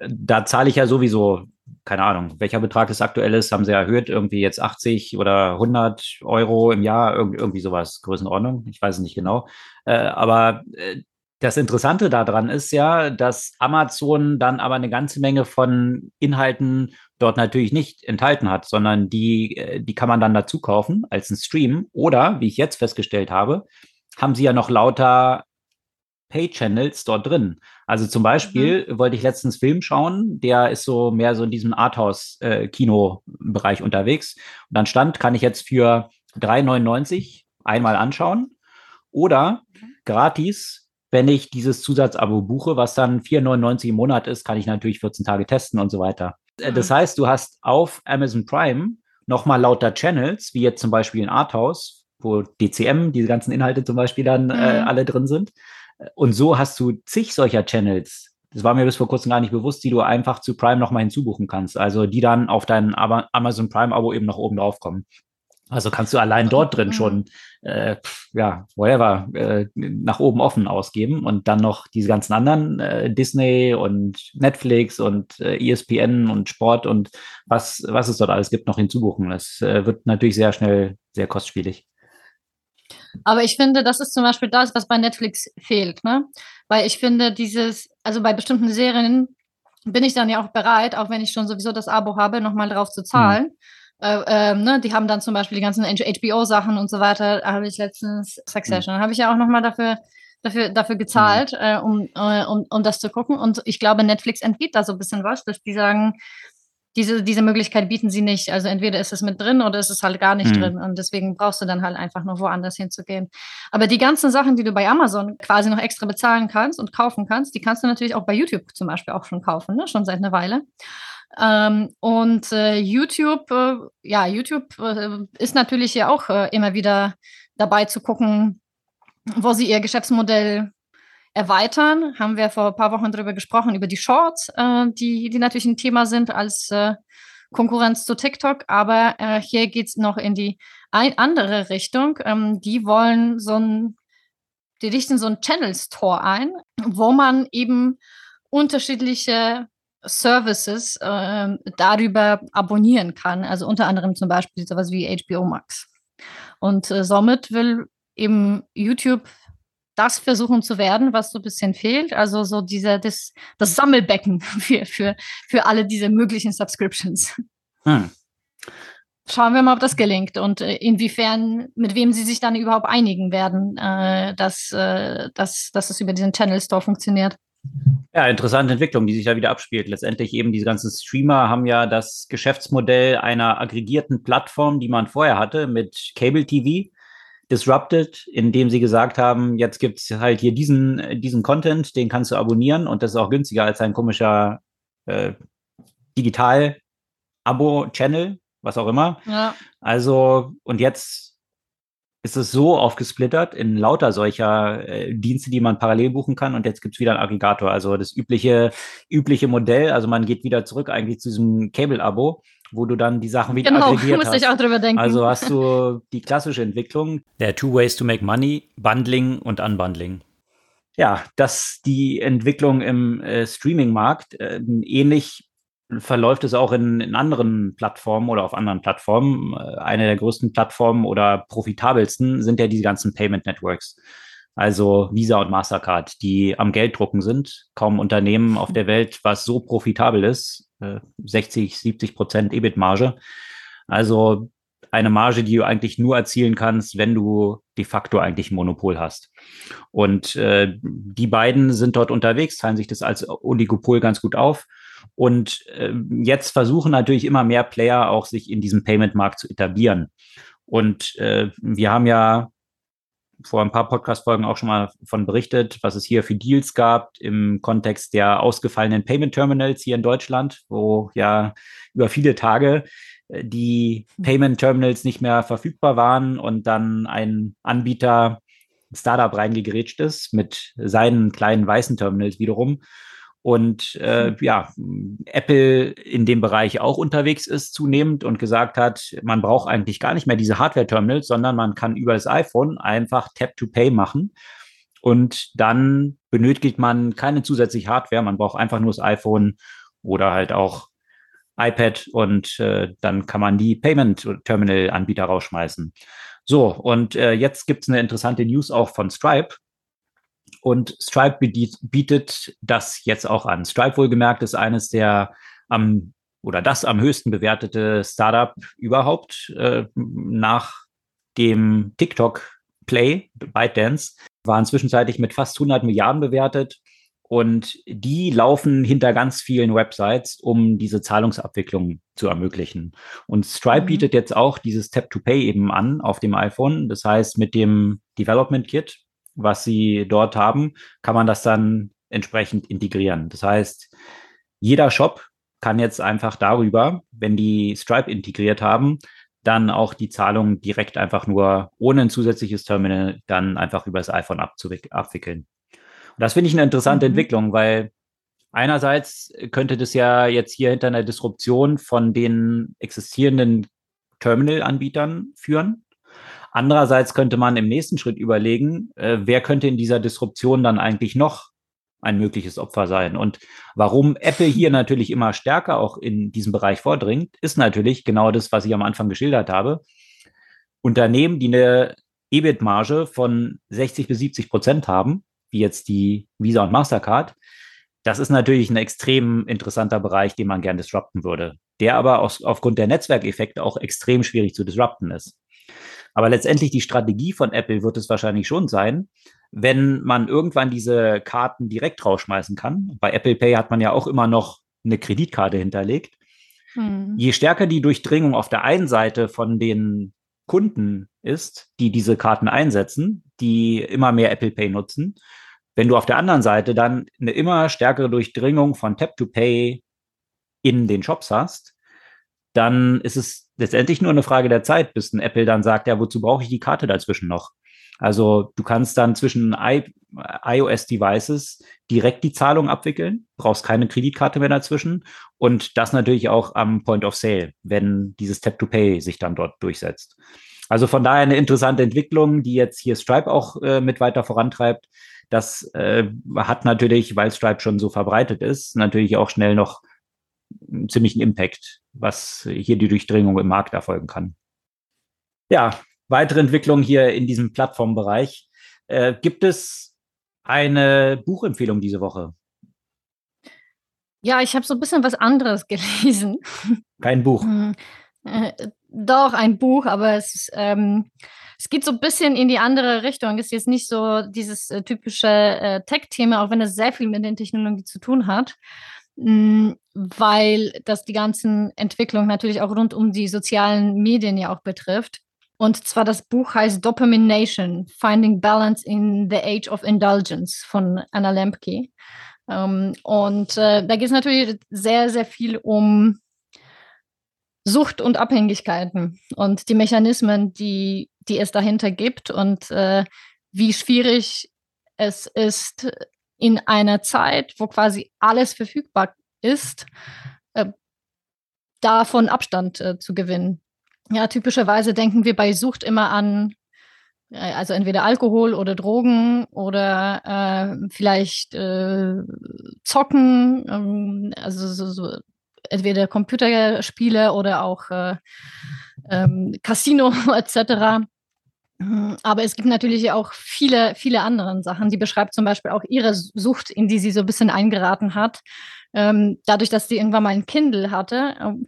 da zahle ich ja sowieso keine Ahnung, welcher Betrag es aktuell ist, haben sie erhöht, irgendwie jetzt 80 oder 100 Euro im Jahr, irgendwie sowas, Größenordnung, ich weiß es nicht genau. Äh, aber äh, das Interessante daran ist ja, dass Amazon dann aber eine ganze Menge von Inhalten dort natürlich nicht enthalten hat, sondern die, äh, die kann man dann dazu kaufen als ein Stream. Oder, wie ich jetzt festgestellt habe, haben sie ja noch lauter Pay-Channels dort drin. Also zum Beispiel mhm. wollte ich letztens Film schauen, der ist so mehr so in diesem Arthouse-Kino-Bereich unterwegs. Und dann stand, kann ich jetzt für 3,99 einmal anschauen oder mhm. gratis, wenn ich dieses Zusatzabo buche, was dann 4,99 im Monat ist, kann ich natürlich 14 Tage testen und so weiter. Äh, mhm. Das heißt, du hast auf Amazon Prime nochmal lauter Channels, wie jetzt zum Beispiel in Arthouse, wo DCM, diese ganzen Inhalte zum Beispiel dann äh, mhm. alle drin sind. Und so hast du zig solcher Channels. Das war mir bis vor kurzem gar nicht bewusst, die du einfach zu Prime nochmal hinzubuchen kannst. Also die dann auf dein Amazon Prime-Abo eben noch oben drauf kommen. Also kannst du allein dort drin schon, äh, ja, whatever, äh, nach oben offen ausgeben und dann noch diese ganzen anderen äh, Disney und Netflix und äh, ESPN und Sport und was, was es dort alles gibt, noch hinzubuchen. Das äh, wird natürlich sehr schnell sehr kostspielig. Aber ich finde, das ist zum Beispiel das, was bei Netflix fehlt, ne? Weil ich finde, dieses, also bei bestimmten Serien bin ich dann ja auch bereit, auch wenn ich schon sowieso das Abo habe, nochmal drauf zu zahlen. Mhm. Äh, äh, ne, die haben dann zum Beispiel die ganzen HBO-Sachen und so weiter, habe ich letztens Succession, mhm. habe ich ja auch nochmal dafür, dafür, dafür gezahlt, mhm. äh, um, äh, um, um das zu gucken. Und ich glaube, Netflix entgeht da so ein bisschen was, dass die sagen, diese, diese Möglichkeit bieten sie nicht. Also entweder ist es mit drin oder ist es halt gar nicht mhm. drin. Und deswegen brauchst du dann halt einfach nur woanders hinzugehen. Aber die ganzen Sachen, die du bei Amazon quasi noch extra bezahlen kannst und kaufen kannst, die kannst du natürlich auch bei YouTube zum Beispiel auch schon kaufen, ne? schon seit einer Weile. Ähm, und äh, YouTube, äh, ja, YouTube äh, ist natürlich ja auch äh, immer wieder dabei zu gucken, wo sie ihr Geschäftsmodell erweitern. Haben wir vor ein paar Wochen darüber gesprochen, über die Shorts, äh, die, die natürlich ein Thema sind als äh, Konkurrenz zu TikTok. Aber äh, hier geht es noch in die ein andere Richtung. Ähm, die wollen so ein, die richten so ein Channel Store ein, wo man eben unterschiedliche Services äh, darüber abonnieren kann. Also unter anderem zum Beispiel sowas wie HBO Max. Und äh, somit will eben YouTube das versuchen zu werden, was so ein bisschen fehlt. Also so dieser, das, das Sammelbecken für, für, für alle diese möglichen Subscriptions. Hm. Schauen wir mal, ob das gelingt und äh, inwiefern, mit wem sie sich dann überhaupt einigen werden, äh, dass, äh, dass, dass es über diesen Channel Store funktioniert. Ja, interessante Entwicklung, die sich da wieder abspielt. Letztendlich eben diese ganzen Streamer haben ja das Geschäftsmodell einer aggregierten Plattform, die man vorher hatte mit Cable TV, disrupted, indem sie gesagt haben, jetzt gibt's halt hier diesen, diesen Content, den kannst du abonnieren und das ist auch günstiger als ein komischer äh, Digital-Abo-Channel, was auch immer. Ja. Also, und jetzt ist es so aufgesplittert in lauter solcher äh, Dienste, die man parallel buchen kann. Und jetzt gibt es wieder einen Aggregator. Also das übliche, übliche Modell. Also man geht wieder zurück eigentlich zu diesem Cable-Abo, wo du dann die Sachen wieder genau, aggregiert hast. ich auch drüber denken. Also hast du die klassische Entwicklung der Two Ways to Make Money, Bundling und Unbundling. Ja, dass die Entwicklung im äh, Streaming-Markt äh, ähnlich verläuft es auch in, in, anderen Plattformen oder auf anderen Plattformen. Äh, eine der größten Plattformen oder profitabelsten sind ja diese ganzen Payment Networks. Also Visa und Mastercard, die am Gelddrucken sind. Kaum Unternehmen auf der Welt, was so profitabel ist. 60, äh, 70 Prozent EBIT-Marge. Also eine Marge, die du eigentlich nur erzielen kannst, wenn du de facto eigentlich ein Monopol hast. Und äh, die beiden sind dort unterwegs, teilen sich das als Oligopol ganz gut auf und äh, jetzt versuchen natürlich immer mehr Player auch sich in diesem Payment-Markt zu etablieren. Und äh, wir haben ja vor ein paar Podcast-Folgen auch schon mal von berichtet, was es hier für Deals gab im Kontext der ausgefallenen Payment Terminals hier in Deutschland, wo ja über viele Tage äh, die Payment Terminals nicht mehr verfügbar waren und dann ein Anbieter, ein Startup reingegrätscht ist mit seinen kleinen weißen Terminals wiederum und äh, ja, Apple in dem Bereich auch unterwegs ist zunehmend und gesagt hat, man braucht eigentlich gar nicht mehr diese Hardware-Terminals, sondern man kann über das iPhone einfach Tap-to-Pay machen. Und dann benötigt man keine zusätzliche Hardware, man braucht einfach nur das iPhone oder halt auch iPad und äh, dann kann man die Payment-Terminal-Anbieter rausschmeißen. So, und äh, jetzt gibt es eine interessante News auch von Stripe. Und Stripe bietet das jetzt auch an. Stripe wohlgemerkt ist eines der am oder das am höchsten bewertete Startup überhaupt äh, nach dem TikTok Play, ByteDance, waren zwischenzeitlich mit fast 100 Milliarden bewertet. Und die laufen hinter ganz vielen Websites, um diese Zahlungsabwicklung zu ermöglichen. Und Stripe mhm. bietet jetzt auch dieses Tap-to-Pay eben an auf dem iPhone. Das heißt, mit dem Development Kit was sie dort haben, kann man das dann entsprechend integrieren. Das heißt, jeder Shop kann jetzt einfach darüber, wenn die Stripe integriert haben, dann auch die Zahlung direkt einfach nur ohne ein zusätzliches Terminal dann einfach über das iPhone abwickeln. Und das finde ich eine interessante mhm. Entwicklung, weil einerseits könnte das ja jetzt hier hinter einer Disruption von den existierenden Terminal-Anbietern führen. Andererseits könnte man im nächsten Schritt überlegen, äh, wer könnte in dieser Disruption dann eigentlich noch ein mögliches Opfer sein. Und warum Apple hier natürlich immer stärker auch in diesem Bereich vordringt, ist natürlich genau das, was ich am Anfang geschildert habe. Unternehmen, die eine EBIT-Marge von 60 bis 70 Prozent haben, wie jetzt die Visa und Mastercard, das ist natürlich ein extrem interessanter Bereich, den man gerne disrupten würde, der aber aus, aufgrund der Netzwerkeffekte auch extrem schwierig zu disrupten ist. Aber letztendlich die Strategie von Apple wird es wahrscheinlich schon sein, wenn man irgendwann diese Karten direkt rausschmeißen kann. Bei Apple Pay hat man ja auch immer noch eine Kreditkarte hinterlegt. Hm. Je stärker die Durchdringung auf der einen Seite von den Kunden ist, die diese Karten einsetzen, die immer mehr Apple Pay nutzen, wenn du auf der anderen Seite dann eine immer stärkere Durchdringung von Tap to Pay in den Shops hast, dann ist es letztendlich nur eine Frage der Zeit, bis ein Apple dann sagt, ja, wozu brauche ich die Karte dazwischen noch? Also du kannst dann zwischen iOS-Devices direkt die Zahlung abwickeln, brauchst keine Kreditkarte mehr dazwischen und das natürlich auch am Point of Sale, wenn dieses Tap-to-Pay sich dann dort durchsetzt. Also von daher eine interessante Entwicklung, die jetzt hier Stripe auch äh, mit weiter vorantreibt. Das äh, hat natürlich, weil Stripe schon so verbreitet ist, natürlich auch schnell noch einen ziemlichen Impact, was hier die Durchdringung im Markt erfolgen kann. Ja, weitere Entwicklungen hier in diesem Plattformbereich. Äh, gibt es eine Buchempfehlung diese Woche? Ja, ich habe so ein bisschen was anderes gelesen. Kein Buch. Hm, äh, doch, ein Buch, aber es, ähm, es geht so ein bisschen in die andere Richtung. Es ist jetzt nicht so dieses äh, typische äh, Tech-Thema, auch wenn es sehr viel mit den Technologien zu tun hat. Mm, weil das die ganzen Entwicklungen natürlich auch rund um die sozialen Medien ja auch betrifft. Und zwar das Buch heißt Dopamination, Finding Balance in the Age of Indulgence von Anna Lempke. Ähm, und äh, da geht es natürlich sehr, sehr viel um Sucht und Abhängigkeiten und die Mechanismen, die, die es dahinter gibt und äh, wie schwierig es ist, in einer Zeit, wo quasi alles verfügbar ist, äh, davon Abstand äh, zu gewinnen. Ja, typischerweise denken wir bei Sucht immer an, äh, also entweder Alkohol oder Drogen oder äh, vielleicht äh, Zocken, ähm, also so, so, entweder Computerspiele oder auch äh, ähm, Casino etc. Mhm, aber es gibt natürlich auch viele, viele andere Sachen. Die beschreibt zum Beispiel auch ihre Sucht, in die sie so ein bisschen eingeraten hat. Ähm, dadurch, dass sie irgendwann mal ein Kindle hatte, ähm,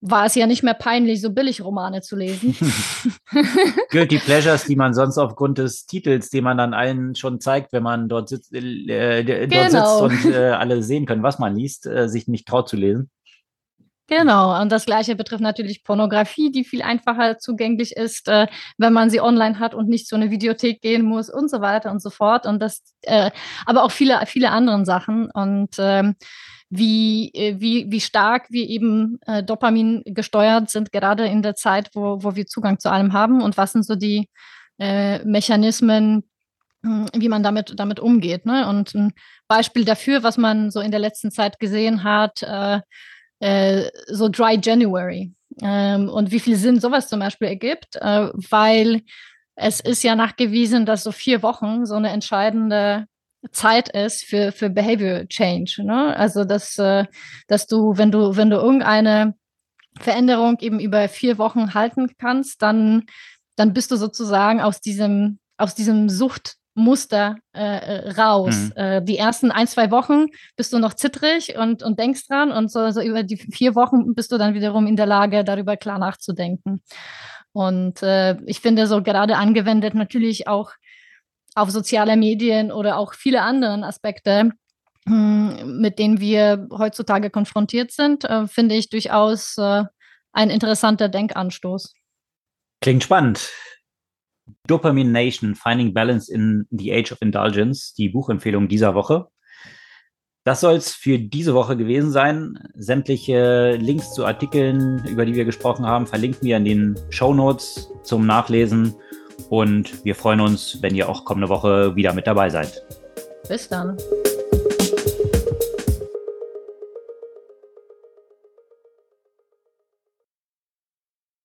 war es ja nicht mehr peinlich, so billig Romane zu lesen. Guilty Pleasures, die man sonst aufgrund des Titels, den man dann allen schon zeigt, wenn man dort, sitzt, äh, dort genau. sitzt und äh, alle sehen können, was man liest, äh, sich nicht traut zu lesen. Genau, und das gleiche betrifft natürlich Pornografie, die viel einfacher zugänglich ist, äh, wenn man sie online hat und nicht zu einer Videothek gehen muss und so weiter und so fort. Und das, äh, aber auch viele, viele andere Sachen. Und ähm, wie, äh, wie, wie stark wir eben äh, Dopamin gesteuert sind, gerade in der Zeit, wo, wo wir Zugang zu allem haben und was sind so die äh, Mechanismen, hm, wie man damit, damit umgeht. Ne? Und ein Beispiel dafür, was man so in der letzten Zeit gesehen hat, äh, so Dry January ähm, und wie viel Sinn sowas zum Beispiel ergibt, äh, weil es ist ja nachgewiesen, dass so vier Wochen so eine entscheidende Zeit ist für, für Behavior Change. Ne? Also dass, äh, dass du, wenn du, wenn du irgendeine Veränderung eben über vier Wochen halten kannst, dann, dann bist du sozusagen aus diesem, aus diesem Sucht Muster äh, äh, raus. Mhm. Äh, die ersten ein, zwei Wochen bist du noch zittrig und, und denkst dran und so, so, über die vier Wochen bist du dann wiederum in der Lage, darüber klar nachzudenken. Und äh, ich finde so gerade angewendet natürlich auch auf soziale Medien oder auch viele andere Aspekte, hm, mit denen wir heutzutage konfrontiert sind, äh, finde ich durchaus äh, ein interessanter Denkanstoß. Klingt spannend. Dopamine Nation, Finding Balance in the Age of Indulgence, die Buchempfehlung dieser Woche. Das soll es für diese Woche gewesen sein. Sämtliche Links zu Artikeln, über die wir gesprochen haben, verlinken wir in den Show Notes zum Nachlesen. Und wir freuen uns, wenn ihr auch kommende Woche wieder mit dabei seid. Bis dann.